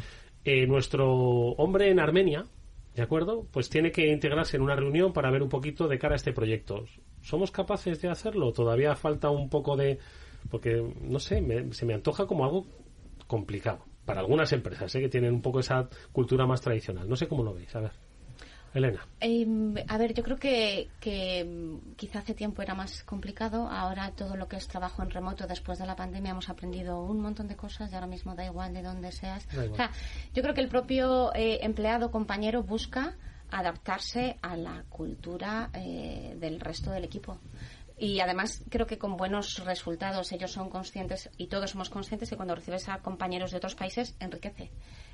eh, nuestro hombre en Armenia, ¿de acuerdo? Pues tiene que integrarse en una reunión para ver un poquito de cara a este proyecto. ¿Somos capaces de hacerlo? Todavía falta un poco de... Porque, no sé, se me antoja como algo complicado. Para algunas empresas ¿eh? que tienen un poco esa cultura más tradicional. No sé cómo lo veis. A ver. Elena. Em, a ver, yo creo que, que quizá hace tiempo era más complicado. Ahora todo lo que es trabajo en remoto después de la pandemia hemos aprendido un montón de cosas y ahora mismo da igual de dónde seas. O sea, yo creo que el propio eh, empleado compañero busca adaptarse a la cultura eh, del resto del equipo. Y además creo que con buenos resultados ellos son conscientes y todos somos conscientes que cuando recibes a compañeros de otros países enriquece.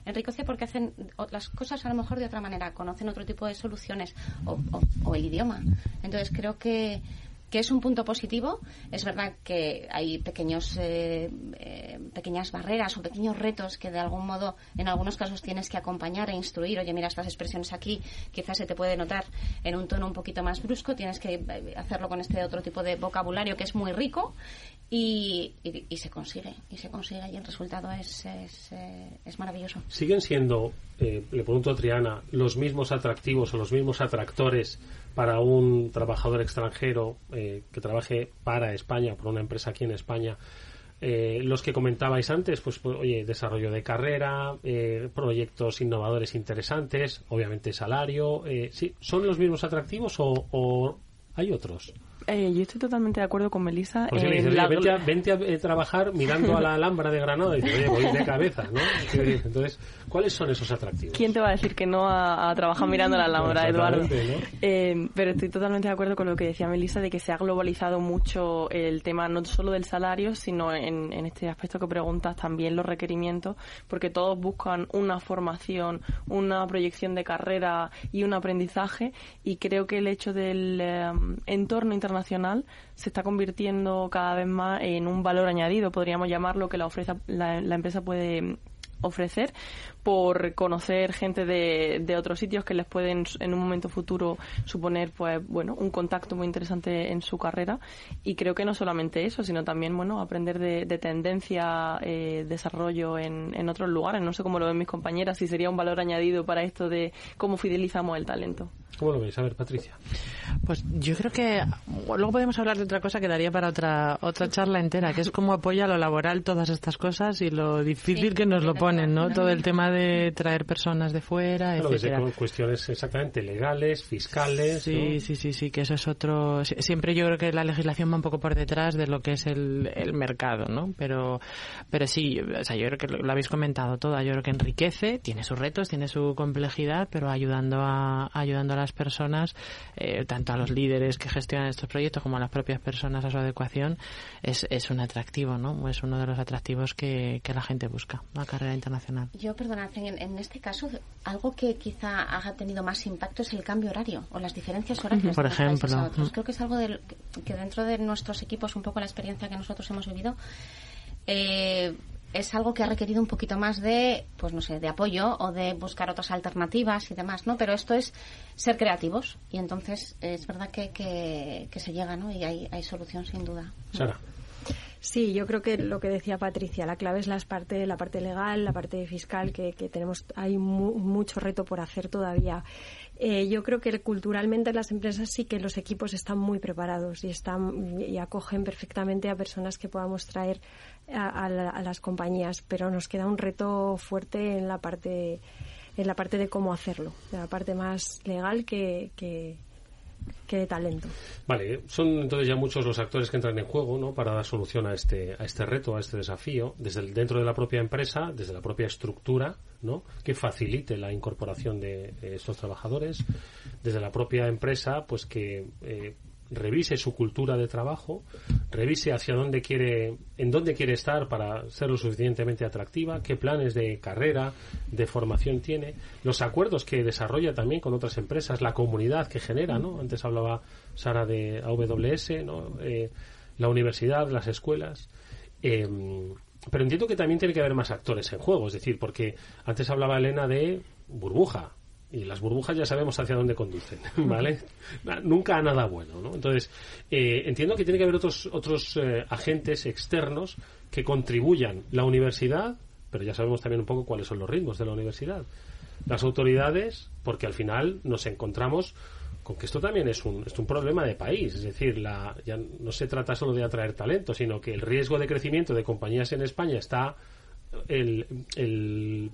Enriquece porque hacen las cosas a lo mejor de otra manera, conocen otro tipo de soluciones o, o el idioma. Entonces creo que que es un punto positivo. Es verdad que hay pequeños, eh, eh, pequeñas barreras o pequeños retos que de algún modo, en algunos casos, tienes que acompañar e instruir. Oye, mira, estas expresiones aquí quizás se te puede notar en un tono un poquito más brusco. Tienes que eh, hacerlo con este otro tipo de vocabulario que es muy rico y, y, se consigue. Y se consigue y el resultado es, es, es maravilloso. ¿Siguen siendo, le pregunto a Triana, los mismos atractivos o los mismos atractores para un trabajador extranjero eh, que trabaje para España, por una empresa aquí en España, eh, los que comentabais antes, pues, pues oye, desarrollo de carrera, eh, proyectos innovadores interesantes, obviamente salario, ¿sí? ¿son los mismos atractivos o hay otros? Eh, yo estoy totalmente de acuerdo con Melissa. Pues vente, a, eh, trabajar mirando a la Alhambra de Granada y dice, oye, voy de cabeza, ¿no? Entonces, ¿cuáles son esos atractivos? ¿Quién te va a decir que no a, trabajar mirando a la Alhambra, Eduardo? Eh, pero estoy totalmente de acuerdo con lo que decía Melissa de que se ha globalizado mucho el tema no solo del salario, sino en, en este aspecto que preguntas también los requerimientos, porque todos buscan una formación, una proyección de carrera y un aprendizaje y creo que el hecho del entorno internacional nacional se está convirtiendo cada vez más en un valor añadido, podríamos llamarlo, que la, ofrece, la, empresa puede ofrecer por conocer gente de, de, otros sitios que les pueden en un momento futuro suponer pues bueno un contacto muy interesante en su carrera. Y creo que no solamente eso sino también bueno aprender de, tendencia eh, desarrollo en, en otros lugares. No sé cómo lo ven mis compañeras si sería un valor añadido para esto de cómo fidelizamos el talento ¿Cómo lo veis? A ver, Patricia. Pues yo creo que luego podemos hablar de otra cosa que daría para otra otra charla entera, que es cómo apoya lo laboral todas estas cosas y lo difícil que nos lo pone ponen, ¿no? Todo el tema de traer personas de fuera, Claro, etcétera. desde cuestiones exactamente legales, fiscales. Sí, ¿no? sí, sí, sí, que eso es otro. si- Siempre yo creo que la legislación va un poco por detrás de lo que es el, el mercado, ¿no? Pero, pero sí, o sea, yo creo que lo, lo habéis comentado todo. Yo creo que enriquece, tiene sus retos, tiene su complejidad, pero ayudando a, ayudando a las personas, eh, tanto a los líderes que gestionan estos proyectos como a las propias personas a su adecuación, es, es un atractivo, ¿no? Es uno de los atractivos que, que la gente busca, la carrera internacional. Yo, perdonad, en, en este caso, algo que quizá haya tenido más impacto es el cambio horario o las diferencias horarias. Por de ejemplo. a otros. Creo que es algo del- que dentro de nuestros equipos, un poco la experiencia que nosotros hemos vivido, eh, es algo que ha requerido un poquito más de, pues no sé, de apoyo o de buscar otras alternativas y demás, ¿no? Pero esto es ser creativos y entonces es verdad que, que, se llega, ¿no? Y hay, hay solución sin duda. Sí, yo creo que lo que decía Patricia, la clave es la parte, la parte legal, la parte fiscal, que, que tenemos, hay mu- mucho reto por hacer todavía. Eh, yo creo que culturalmente en las empresas sí que los equipos están muy preparados y están y acogen perfectamente a personas que podamos traer a, la- las compañías, pero nos queda un reto fuerte en la parte en la parte de cómo hacerlo, de la parte más legal que, que, de talento. Vale, son entonces ya muchos los actores que entran en juego, ¿no? Para dar solución a este, a este reto, a este desafío, desde dentro de la propia empresa, desde la propia estructura, ¿no? Que facilite la incorporación de, eh, estos trabajadores, desde la propia empresa, pues que eh, revise su cultura de trabajo, revise hacia dónde quiere, en dónde quiere estar para ser lo suficientemente atractiva, qué planes de carrera, de formación tiene, los acuerdos que desarrolla también con otras empresas, la comunidad que genera, ¿no? Antes hablaba Sara de AWS, ¿no? Eh, la universidad, las escuelas. Eh, pero entiendo que también tiene que haber más actores en juego, es decir, porque antes hablaba Elena de burbuja, y las burbujas ya sabemos hacia dónde conducen, ¿vale? Nunca a nada bueno, ¿no? Entonces, eh, entiendo que tiene que haber otros, otros eh, agentes externos que contribuyan. La universidad, pero ya sabemos también un poco cuáles son los ritmos de la universidad. Las autoridades, porque al final nos encontramos con que esto también es un, es un problema de país. Es decir, la, ya no se trata solo de atraer talento, sino que el riesgo de crecimiento de compañías en España está el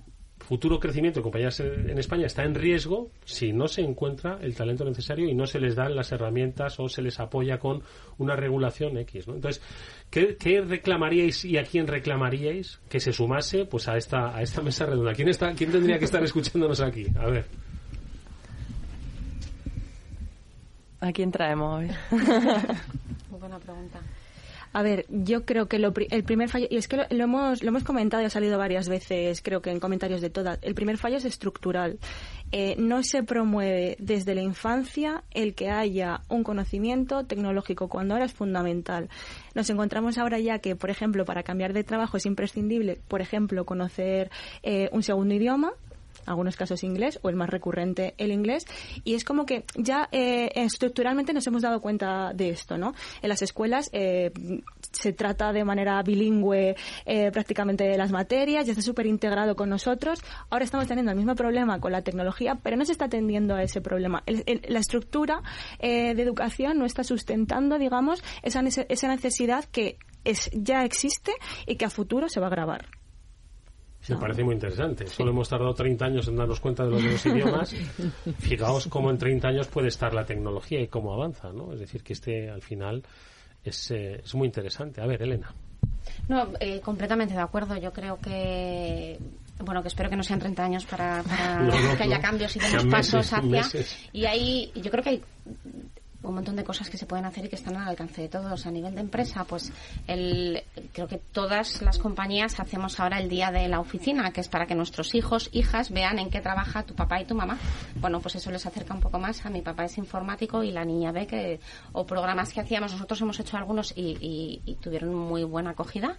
futuro crecimiento de compañías en, España está en riesgo si no se encuentra el talento necesario y no se les dan las herramientas o se les apoya con una regulación X. ¿no? Entonces, ¿qué, qué reclamaríais y a quién reclamaríais que se sumase pues a esta a esta mesa redonda? ¿Quién, está, quién tendría que estar escuchándonos aquí? A ver. ¿A quién traemos hoy? Muy buena pregunta. A ver, yo creo que lo el primer fallo, y es que lo, lo hemos, lo hemos comentado y ha salido varias veces, creo que en comentarios de todas, el primer fallo es estructural. Eh, no se promueve desde la infancia el que haya un conocimiento tecnológico, cuando ahora es fundamental. Nos encontramos ahora ya que, por ejemplo, para cambiar de trabajo es imprescindible, por ejemplo, conocer eh, un segundo idioma, algunos casos inglés o el más recurrente el inglés. Y es como que ya eh, estructuralmente nos hemos dado cuenta de esto no en las escuelas eh, se trata de manera bilingüe eh, prácticamente las materias ya está súper integrado con nosotros. Ahora estamos teniendo el mismo problema con la tecnología pero no se está atendiendo a ese problema. El- el- la estructura eh, de educación no está sustentando digamos esa, esa necesidad que es, ya existe y que a futuro se va a agravar Me parece muy interesante. Solo hemos tardado 30 años en darnos cuenta de los nuevos idiomas. Fijaos cómo en 30 años puede estar la tecnología y cómo avanza, ¿no? Es decir, que este al final es, eh, es muy interesante. A ver, Elena. No, eh, completamente de acuerdo. Yo creo que bueno, que espero que no sean 30 años para, para No, no, que haya cambios y demos pasos meses, hacia. meses. Y ahí, yo creo que hay un montón de cosas que se pueden hacer y que están al alcance de todos. A nivel de empresa, pues el, creo que todas las compañías hacemos ahora el día de la oficina, que es para que nuestros hijos, hijas, vean en qué trabaja tu papá y tu mamá. Bueno, pues eso les acerca un poco más. A mi papá es informático y la niña ve que, o programas que hacíamos, nosotros hemos hecho algunos y, y- y tuvieron muy buena acogida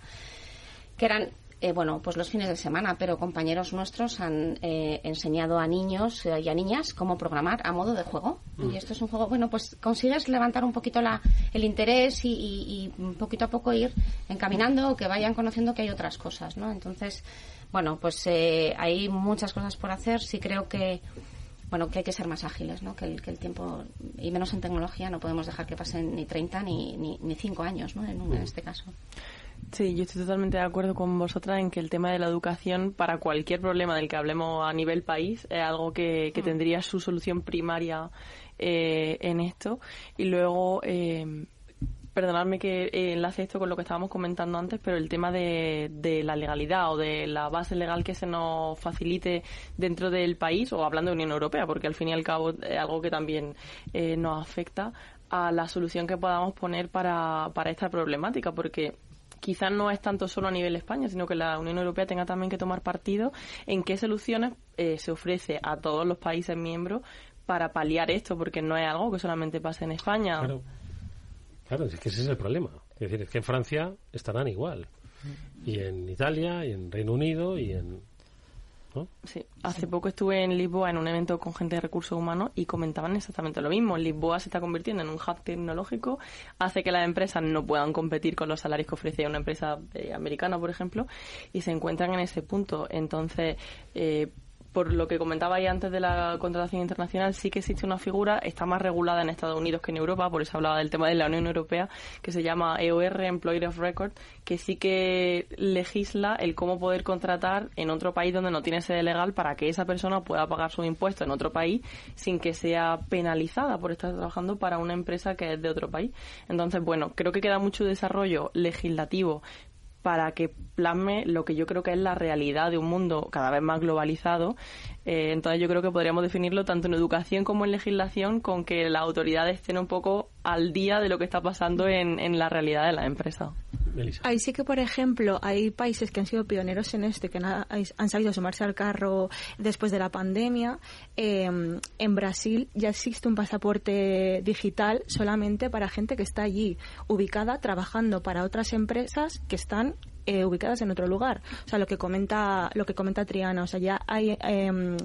que eran eh, bueno, pues los fines de semana, pero compañeros nuestros han eh, enseñado a niños eh, y a niñas cómo programar a modo de juego. Mm. Y esto es un juego, bueno, pues consigues levantar un poquito la, el interés y, y- y poquito a poco ir encaminando, que vayan conociendo que hay otras cosas, ¿no? Entonces, bueno, pues eh, hay muchas cosas por hacer. Sí creo que, bueno, que hay que ser más ágiles, ¿no? Que el, que el tiempo, y menos en tecnología, no podemos dejar que pasen ni 30 ni, ni, ni 5 años, ¿no? En, un- en Mm. este caso. Sí, yo estoy totalmente de acuerdo con vosotras en que el tema de la educación para cualquier problema del que hablemos a nivel país es algo que, que mm. tendría su solución primaria eh, en esto. Y luego, eh, perdonadme que enlace esto con lo que estábamos comentando antes, pero el tema de, de, la legalidad o de la base legal que se nos facilite dentro del país, o hablando de Unión Europea, porque al fin y al cabo es algo que también eh, nos afecta a la solución que podamos poner para, para esta problemática, porque quizás no es tanto solo a nivel España, sino que la Unión Europea tenga también que tomar partido en qué soluciones eh, se ofrece a todos los países miembros para paliar esto, porque no es algo que solamente pase en España. Claro, claro es que ese es el problema. Es decir, es que en Francia estarán igual. Y en Italia, y en Reino Unido, y en Sí, hace poco estuve en Lisboa en un evento con gente de recursos humanos y comentaban exactamente lo mismo. Lisboa se está convirtiendo en un hub tecnológico, hace que las empresas no puedan competir con los salarios que ofrece una empresa eh, americana, por ejemplo, y se encuentran en ese punto. Entonces, eh, por lo que comentaba ahí antes de la contratación internacional, sí que existe una figura, está más regulada en Estados Unidos que en Europa, por eso hablaba del tema de la Unión Europea, que se llama EOR, Employer of Record, que sí que legisla el cómo poder contratar en otro país donde no tiene sede legal para que esa persona pueda pagar sus impuestos en otro país sin que sea penalizada por estar trabajando para una empresa que es de otro país. Entonces, bueno, creo que queda mucho desarrollo legislativo para que plasme lo que yo creo que es la realidad de un mundo cada vez más globalizado. Eh, entonces yo creo que podríamos definirlo tanto en educación como en legislación con que las autoridades estén un poco al día de lo que está pasando en, en la realidad de la empresa. Ahí sí que, por ejemplo, hay países que han sido pioneros en esto y que han, sabido sumarse al carro después de la pandemia. Em, en Brasil ya existe un pasaporte digital solamente para gente que está allí, ubicada, trabajando para otras empresas que están eh, ubicadas en otro lugar. O sea, lo que comenta, lo que comenta Triana, o sea, ya hay... Eh,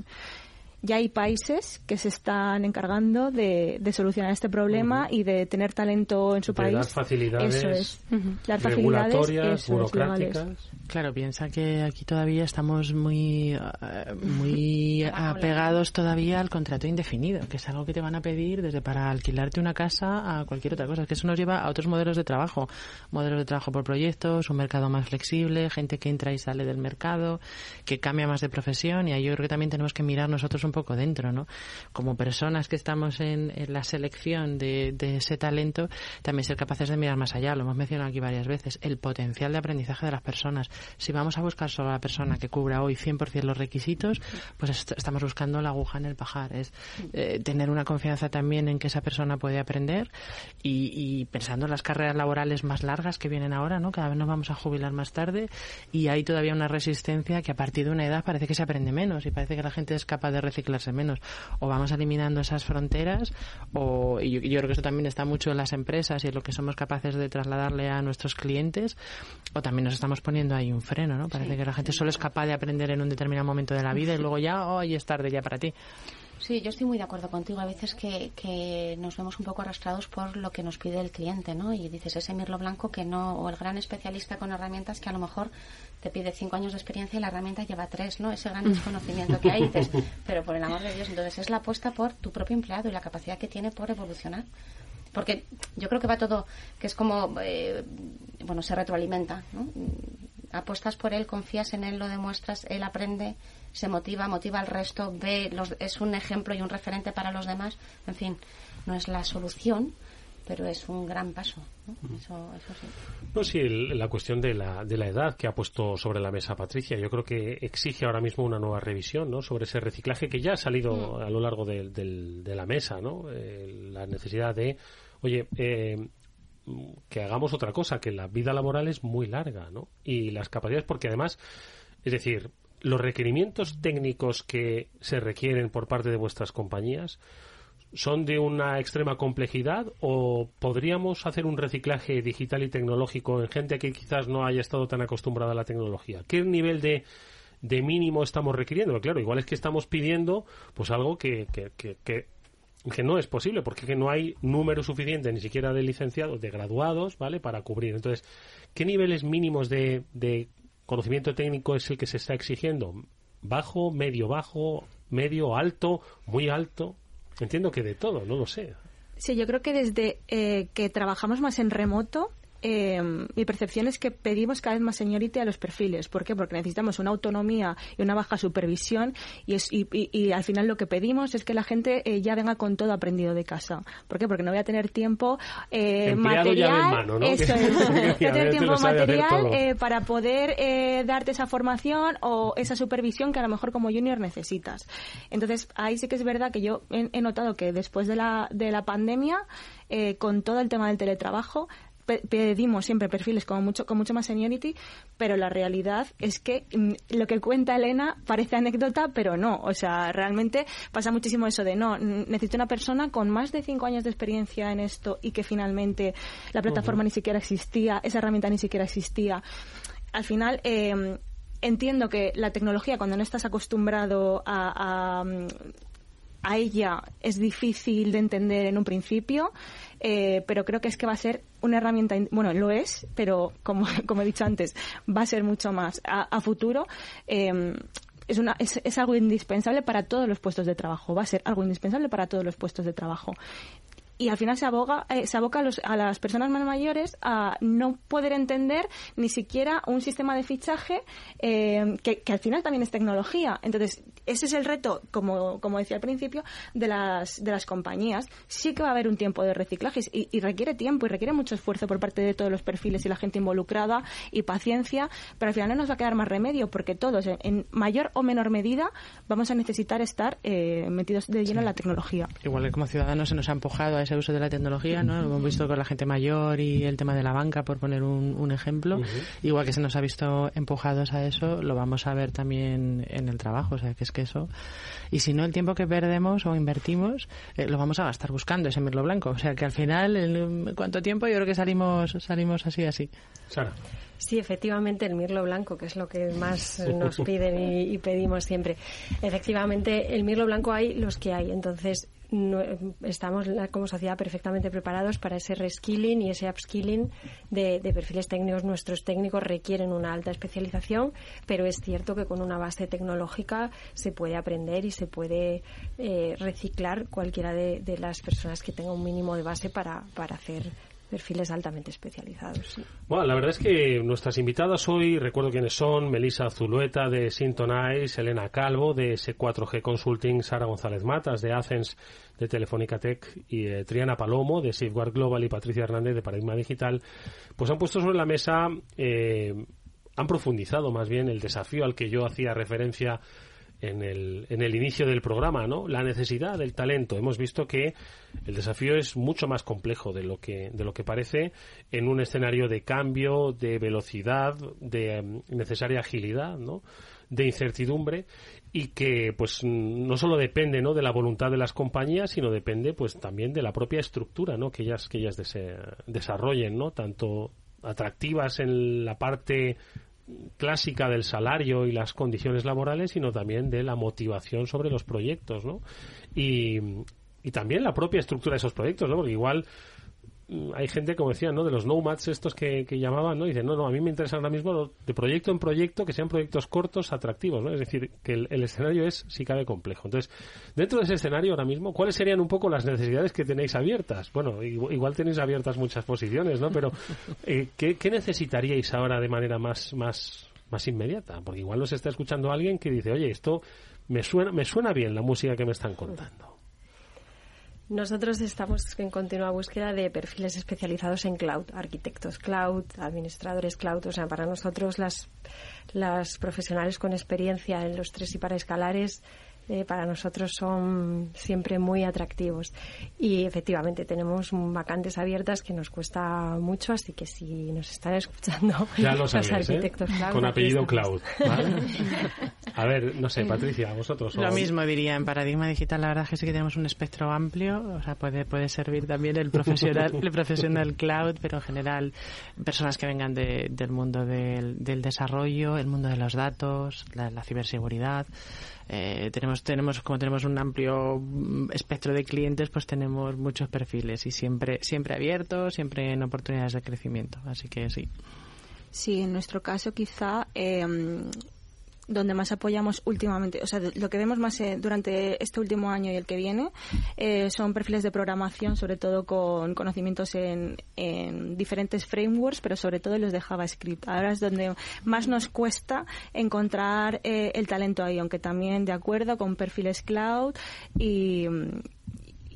ya hay países que se están encargando de, solucionar este problema y de tener talento en su país. Dar facilidades, eso es. Dar facilidades burocráticas. Claro, piensa que aquí todavía estamos muy, eh, muy apegados todavía al contrato indefinido, que es algo que te van a pedir desde para alquilarte una casa a cualquier otra cosa. que eso nos lleva a otros modelos de trabajo. Modelos de trabajo por proyectos, un mercado más flexible, gente que entra y sale del mercado, que cambia más de profesión y ahí yo creo que también tenemos que mirar nosotros un poco dentro, ¿no? Como personas que estamos en, la selección de, ese talento, también ser capaces de mirar más allá. Lo hemos mencionado aquí varias veces. El potencial de aprendizaje de las personas. Si vamos a buscar solo a la persona que cubra hoy 100% los requisitos, pues estamos buscando la aguja en el pajar. Es eh, tener una confianza también en que esa persona puede aprender y, pensando en las carreras laborales más largas que vienen ahora, ¿no? Cada vez nos vamos a jubilar más tarde y hay todavía una resistencia que a partir de una edad parece que se aprende menos y parece que la gente es capaz de reciclarse menos. O vamos eliminando esas fronteras, o y yo, creo que eso también está mucho en las empresas y en lo que somos capaces de trasladarle a nuestros clientes, o también nos estamos poniendo ahí un freno, ¿no? Parece que la gente solo es capaz de aprender en un determinado momento de la vida y luego ya, hoy oh, es tarde ya para ti. Sí, yo estoy muy de acuerdo contigo. A veces que, que, nos vemos un poco arrastrados por lo que nos pide el cliente, ¿no? Y dices, ese mirlo blanco que no, o el gran especialista con herramientas que a lo mejor te pide cinco años de experiencia y la herramienta lleva tres, ¿no? Ese gran desconocimiento que hay, dices, pero por el amor de Dios, entonces es la apuesta por tu propio empleado y la capacidad que tiene por evolucionar. Porque yo creo que va todo, que es como, eh, bueno, se retroalimenta, ¿no? Apuestas por él, confías en él, lo demuestras, él aprende, se motiva, motiva al resto, ve, los, es un ejemplo y un referente para los demás. En fin, no es la solución, pero es un gran paso. ¿no? Eso, sí. La cuestión de la, de la edad que ha puesto sobre la mesa Patricia, yo creo que exige ahora mismo una nueva revisión ¿no? sobre ese reciclaje que ya ha salido mm. a lo largo de, de la mesa, ¿no? Eh, la necesidad de, oye, eh, que hagamos otra cosa, que la vida laboral es muy larga, ¿no? Y las capacidades, porque además, es decir, los requerimientos técnicos que se requieren por parte de vuestras compañías son de una extrema complejidad o podríamos hacer un reciclaje digital y tecnológico en gente que quizás no haya estado tan acostumbrada a la tecnología? ¿Qué nivel de, de mínimo estamos requiriendo? Claro, igual es que estamos pidiendo pues algo que, que, que, que no es posible porque no hay número suficiente ni siquiera de licenciados, de graduados, ¿vale? Para cubrir. Entonces, ¿qué niveles mínimos de, de conocimiento técnico es el que se está exigiendo? ¿Bajo, medio bajo, medio, alto, muy alto? Entiendo que de todo, no lo sé. Sí, yo creo que desde eh, que trabajamos más en remoto, eh, mi percepción es que pedimos cada vez más seniority a los perfiles. ¿Por qué? Porque necesitamos una autonomía y una baja supervisión y, es, y, y, al final lo que pedimos es que la gente eh, ya venga con todo aprendido de casa. ¿Por qué? Porque no voy a tener tiempo eh, material. ¿no? Eso es. tener tiempo material eh, para poder eh, darte esa formación o esa supervisión que a lo mejor como junior necesitas. Entonces, ahí sí que es verdad que yo he, he notado que después de la, de la pandemia, eh, con todo el tema del teletrabajo, pedimos siempre perfiles con mucho con mucho más seniority, pero la realidad es que mm, lo que cuenta Elena parece anécdota, pero no. O sea, realmente pasa muchísimo eso de no, necesito una persona con más de cinco años de experiencia en esto y que finalmente la plataforma ni siquiera existía, esa herramienta ni siquiera existía. Al final, eh, entiendo que la tecnología, cuando no estás acostumbrado a, a ella es difícil de entender en un principio, eh, pero creo que es que va a ser una herramienta, bueno, lo es, pero como, he dicho antes, va a ser mucho más a, futuro. Em, es, una, es, es, algo indispensable para todos los puestos de trabajo, va a ser algo indispensable para todos los puestos de trabajo y al final se aboga eh, se aboca a, los, a, las personas más mayores a no poder entender ni siquiera un sistema de fichaje eh, que, al final también es tecnología entonces ese es el reto como, como decía al principio de las de las compañías sí que va a haber un tiempo de reciclaje y, y, requiere tiempo y requiere mucho esfuerzo por parte de todos los perfiles y la gente involucrada y paciencia pero al final no nos va a quedar más remedio porque todos en, mayor o menor medida vamos a necesitar estar eh, metidos de lleno en la tecnología igual que como ciudadanos se nos ha empujado a ese uso de la tecnología, ¿no? Lo hemos visto con la gente mayor y el tema de la banca, por poner un, ejemplo. Igual que se nos ha visto empujados a eso, lo vamos a ver también en el trabajo, o sea, que es que eso... Y si no, el tiempo que perdemos o invertimos, eh, lo vamos a gastar buscando ese mirlo blanco. O sea, que al final, ¿en cuánto tiempo? Yo creo que salimos, salimos así, así. Sara. Sí, efectivamente, el mirlo blanco, que es lo que más nos piden y, y, pedimos siempre. Efectivamente, el mirlo blanco hay los que hay. Entonces, no, estamos como sociedad perfectamente preparados para ese reskilling y ese upskilling de, perfiles técnicos. Nuestros técnicos requieren una alta especialización, pero es cierto que con una base tecnológica se puede aprender y se puede eh, reciclar cualquiera de, de, las personas que tenga un mínimo de base para, para hacer perfiles altamente especializados. Bueno, la verdad es que nuestras invitadas hoy, recuerdo quiénes son, Melissa Zulueta de Sintonize, Elena Calvo de S4G Consulting, Sara González Matas de Athens de Telefónica Tech y eh, Triana Palomo de Safeguard Global y Patricia Hernández de Paradigma Digital, pues han puesto sobre la mesa, eh, han profundizado más bien el desafío al que yo hacía referencia en el, en el inicio del programa, ¿no? La necesidad del talento. Hemos visto que el desafío es mucho más complejo de lo que, de lo que parece en un escenario de cambio, de velocidad, de em, necesaria agilidad, ¿no? de incertidumbre y que pues no solo depende ¿no? de la voluntad de las compañías sino depende pues también de la propia estructura ¿no? que ellas que ellas desarrollen no tanto atractivas en la parte clásica del salario y las condiciones laborales, sino también de la motivación sobre los proyectos, ¿no? Y, y también la propia estructura de esos proyectos, ¿no? Porque igual hay gente, como decía, ¿no? De los nomads estos que, llamaban, ¿no? Dicen, no, no, a mí me interesa ahora mismo de proyecto en proyecto que sean proyectos cortos, atractivos, ¿no? Es decir, que el, escenario es, si cabe, complejo. Entonces, dentro de ese escenario ahora mismo, ¿cuáles serían un poco las necesidades que tenéis abiertas? Bueno, igual, tenéis abiertas muchas posiciones, ¿no? Pero, eh, ¿qué, ¿qué necesitaríais ahora de manera más, más, más inmediata? Porque igual nos está escuchando alguien que dice, oye, esto me suena, me suena bien la música que me están contando. Nosotros estamos en continua búsqueda de perfiles especializados en cloud, arquitectos cloud, administradores cloud. O sea, para nosotros las, las profesionales con experiencia en los tres y para escalares eh, para nosotros son siempre muy atractivos. Y efectivamente tenemos vacantes abiertas que nos cuesta mucho, así que si nos están escuchando los ¿eh? arquitectos con apellido Cloud. A ver, no sé, Patricia, vosotros. Lo mismo diría, en Paradigma Digital la verdad es que sí que tenemos un espectro amplio, o sea, puede, puede servir también el profesional, el profesional cloud, pero en general personas que vengan del mundo del, del desarrollo, el mundo de los datos, la ciberseguridad. Eh, tenemos, tenemos, como tenemos un amplio mm, espectro de clientes, pues tenemos muchos perfiles y siempre, siempre abiertos, siempre en oportunidades de crecimiento. Así que sí. Sí, en nuestro caso quizá eh, donde más apoyamos últimamente, o sea, lo que vemos más eh, durante este último año y el que viene eh, son perfiles de programación, sobre todo con conocimientos en, en, diferentes frameworks, pero sobre todo los de JavaScript. Ahora es donde más nos cuesta encontrar eh, el talento ahí, aunque también de acuerdo con perfiles cloud y,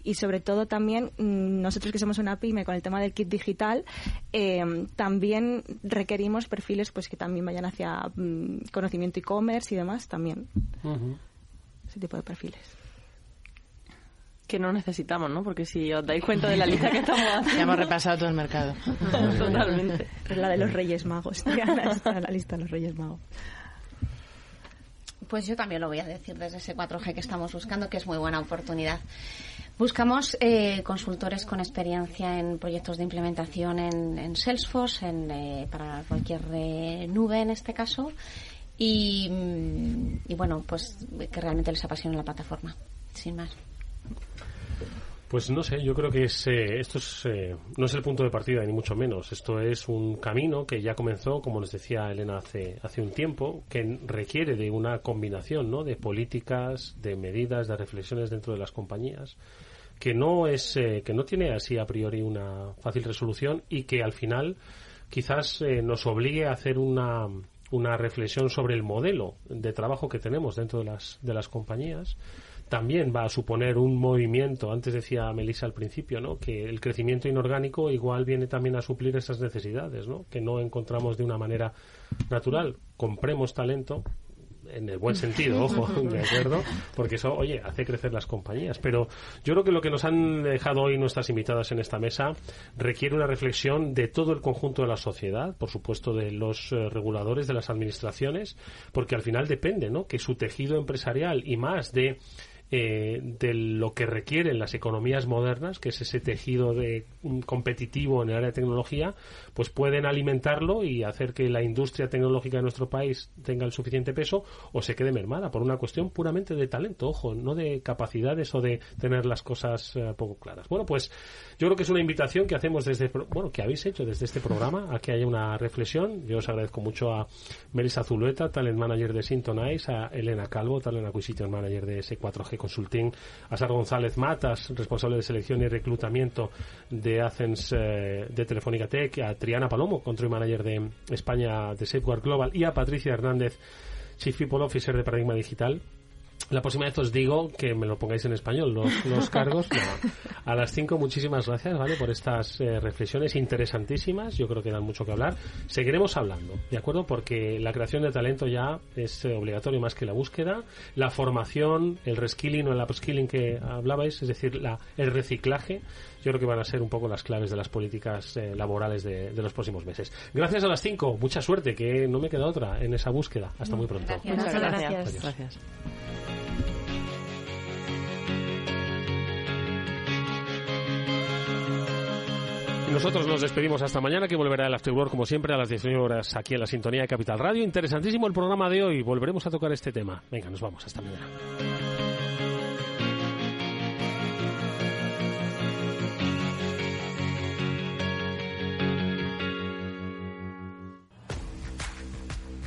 y sobre todo también mm, nosotros que somos una pyme con el tema del kit digital eh, también requerimos perfiles pues que también vayan hacia mm, conocimiento e-commerce y demás también ese tipo de perfiles que no necesitamos, ¿no? Porque si os dais cuenta de la lista que estamos haciendo... Ya hemos repasado todo el mercado. Totalmente. Es la de los Reyes Magos. Está la lista de los Reyes Magos. Pues yo también lo voy a decir desde ese 4G que estamos buscando, que es muy buena oportunidad. Buscamos eh, consultores con experiencia en proyectos de implementación en, Salesforce, en, eh, para cualquier eh, nube en este caso, y, y, bueno, pues que realmente les apasione la plataforma, sin más. Pues no sé, yo creo que es, esto es, no es el punto de partida, ni mucho menos. Esto es un camino que ya comenzó, como nos decía Elena hace, hace un tiempo, que requiere de una combinación ¿no? de políticas, de medidas, de reflexiones dentro de las compañías que no es eh, que no tiene así a priori una fácil resolución y que al final quizás eh, nos obligue a hacer una, una reflexión sobre el modelo de trabajo que tenemos dentro de las de las compañías también va a suponer un movimiento. Antes decía Melissa al principio, ¿no? Que el crecimiento inorgánico igual viene también a suplir esas necesidades, ¿no? Que no encontramos de una manera natural. Compremos talento, en el buen sentido, ojo, ¿de acuerdo? Porque eso, oye, hace crecer las compañías. Pero yo creo que lo que nos han dejado hoy nuestras invitadas en esta mesa requiere una reflexión de todo el conjunto de la sociedad, por supuesto de los eh, reguladores, de las administraciones, porque al final depende, ¿no? Que su tejido empresarial y más de eh, de lo que requieren las economías modernas, que es ese tejido de competitivo en el área de tecnología, pues pueden alimentarlo y hacer que la industria tecnológica de nuestro país tenga el suficiente peso o se quede mermada por una cuestión puramente de talento, ojo, no de capacidades o de tener las cosas eh, poco claras. Bueno, pues yo creo que es una invitación que hacemos desde, bueno, que habéis hecho desde este programa a que haya una reflexión. Yo os agradezco mucho a Melissa Zulueta, talent manager de Sintonize, a Elena Calvo, talent acquisition manager de S4G Consulting, a Sar González Matas, responsable de selección y reclutamiento de Athens eh, de Telefónica Tech, a Triana Palomo, control manager de España de Safeguard Global y a Patricia Hernández, Chief People Officer de Paradigma Digital. La próxima vez os digo que me lo pongáis en español, los, los cargos. A las 5, muchísimas gracias, ¿vale? Por estas eh, reflexiones interesantísimas. Yo creo que dan mucho que hablar. Seguiremos hablando, ¿de acuerdo? Porque la creación de talento ya es eh, obligatorio más que la búsqueda. La formación, el reskilling o el upskilling que hablabais, es decir, la, el reciclaje, yo creo que van a ser un poco las claves de las políticas eh, laborales de, de, los próximos meses. Gracias a las 5. Mucha suerte, que no me queda otra en esa búsqueda. Hasta muy pronto. Muchas gracias. gracias. Nosotros nos despedimos hasta mañana, que volverá el Afterwork como siempre a las 19 horas aquí en la sintonía de Capital Radio. Interesantísimo el programa de hoy. Volveremos a tocar este tema. Venga, nos vamos. Hasta mañana.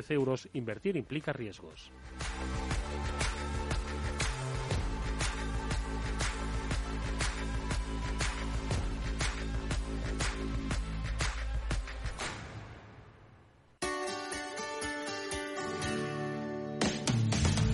10 euros. Invertir implica riesgos.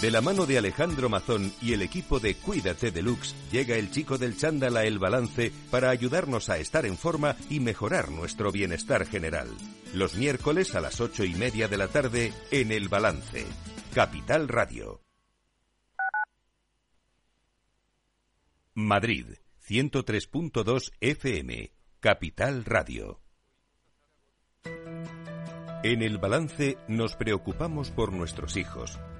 De la mano de Alejandro Mazón y el equipo de Cuídate Deluxe, llega el chico del chándal a El Balance para ayudarnos a estar en forma y mejorar nuestro bienestar general. Los miércoles a las ocho y media de la tarde en El Balance. Capital Radio. Madrid, 103.2 FM. Capital Radio. En el balance nos preocupamos por nuestros hijos,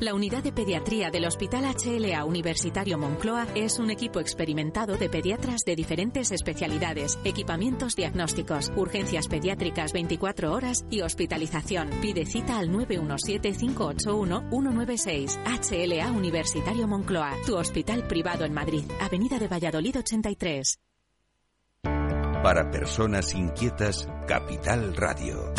La unidad de pediatría del Hospital HLA Universitario Moncloa es un equipo experimentado de pediatras de diferentes especialidades, equipamientos diagnósticos, urgencias pediátricas 24 horas y hospitalización. Pide cita al 917-581-196. HLA Universitario Moncloa, tu hospital privado en Madrid, Avenida de Valladolid 83. Para personas inquietas, Capital Radio.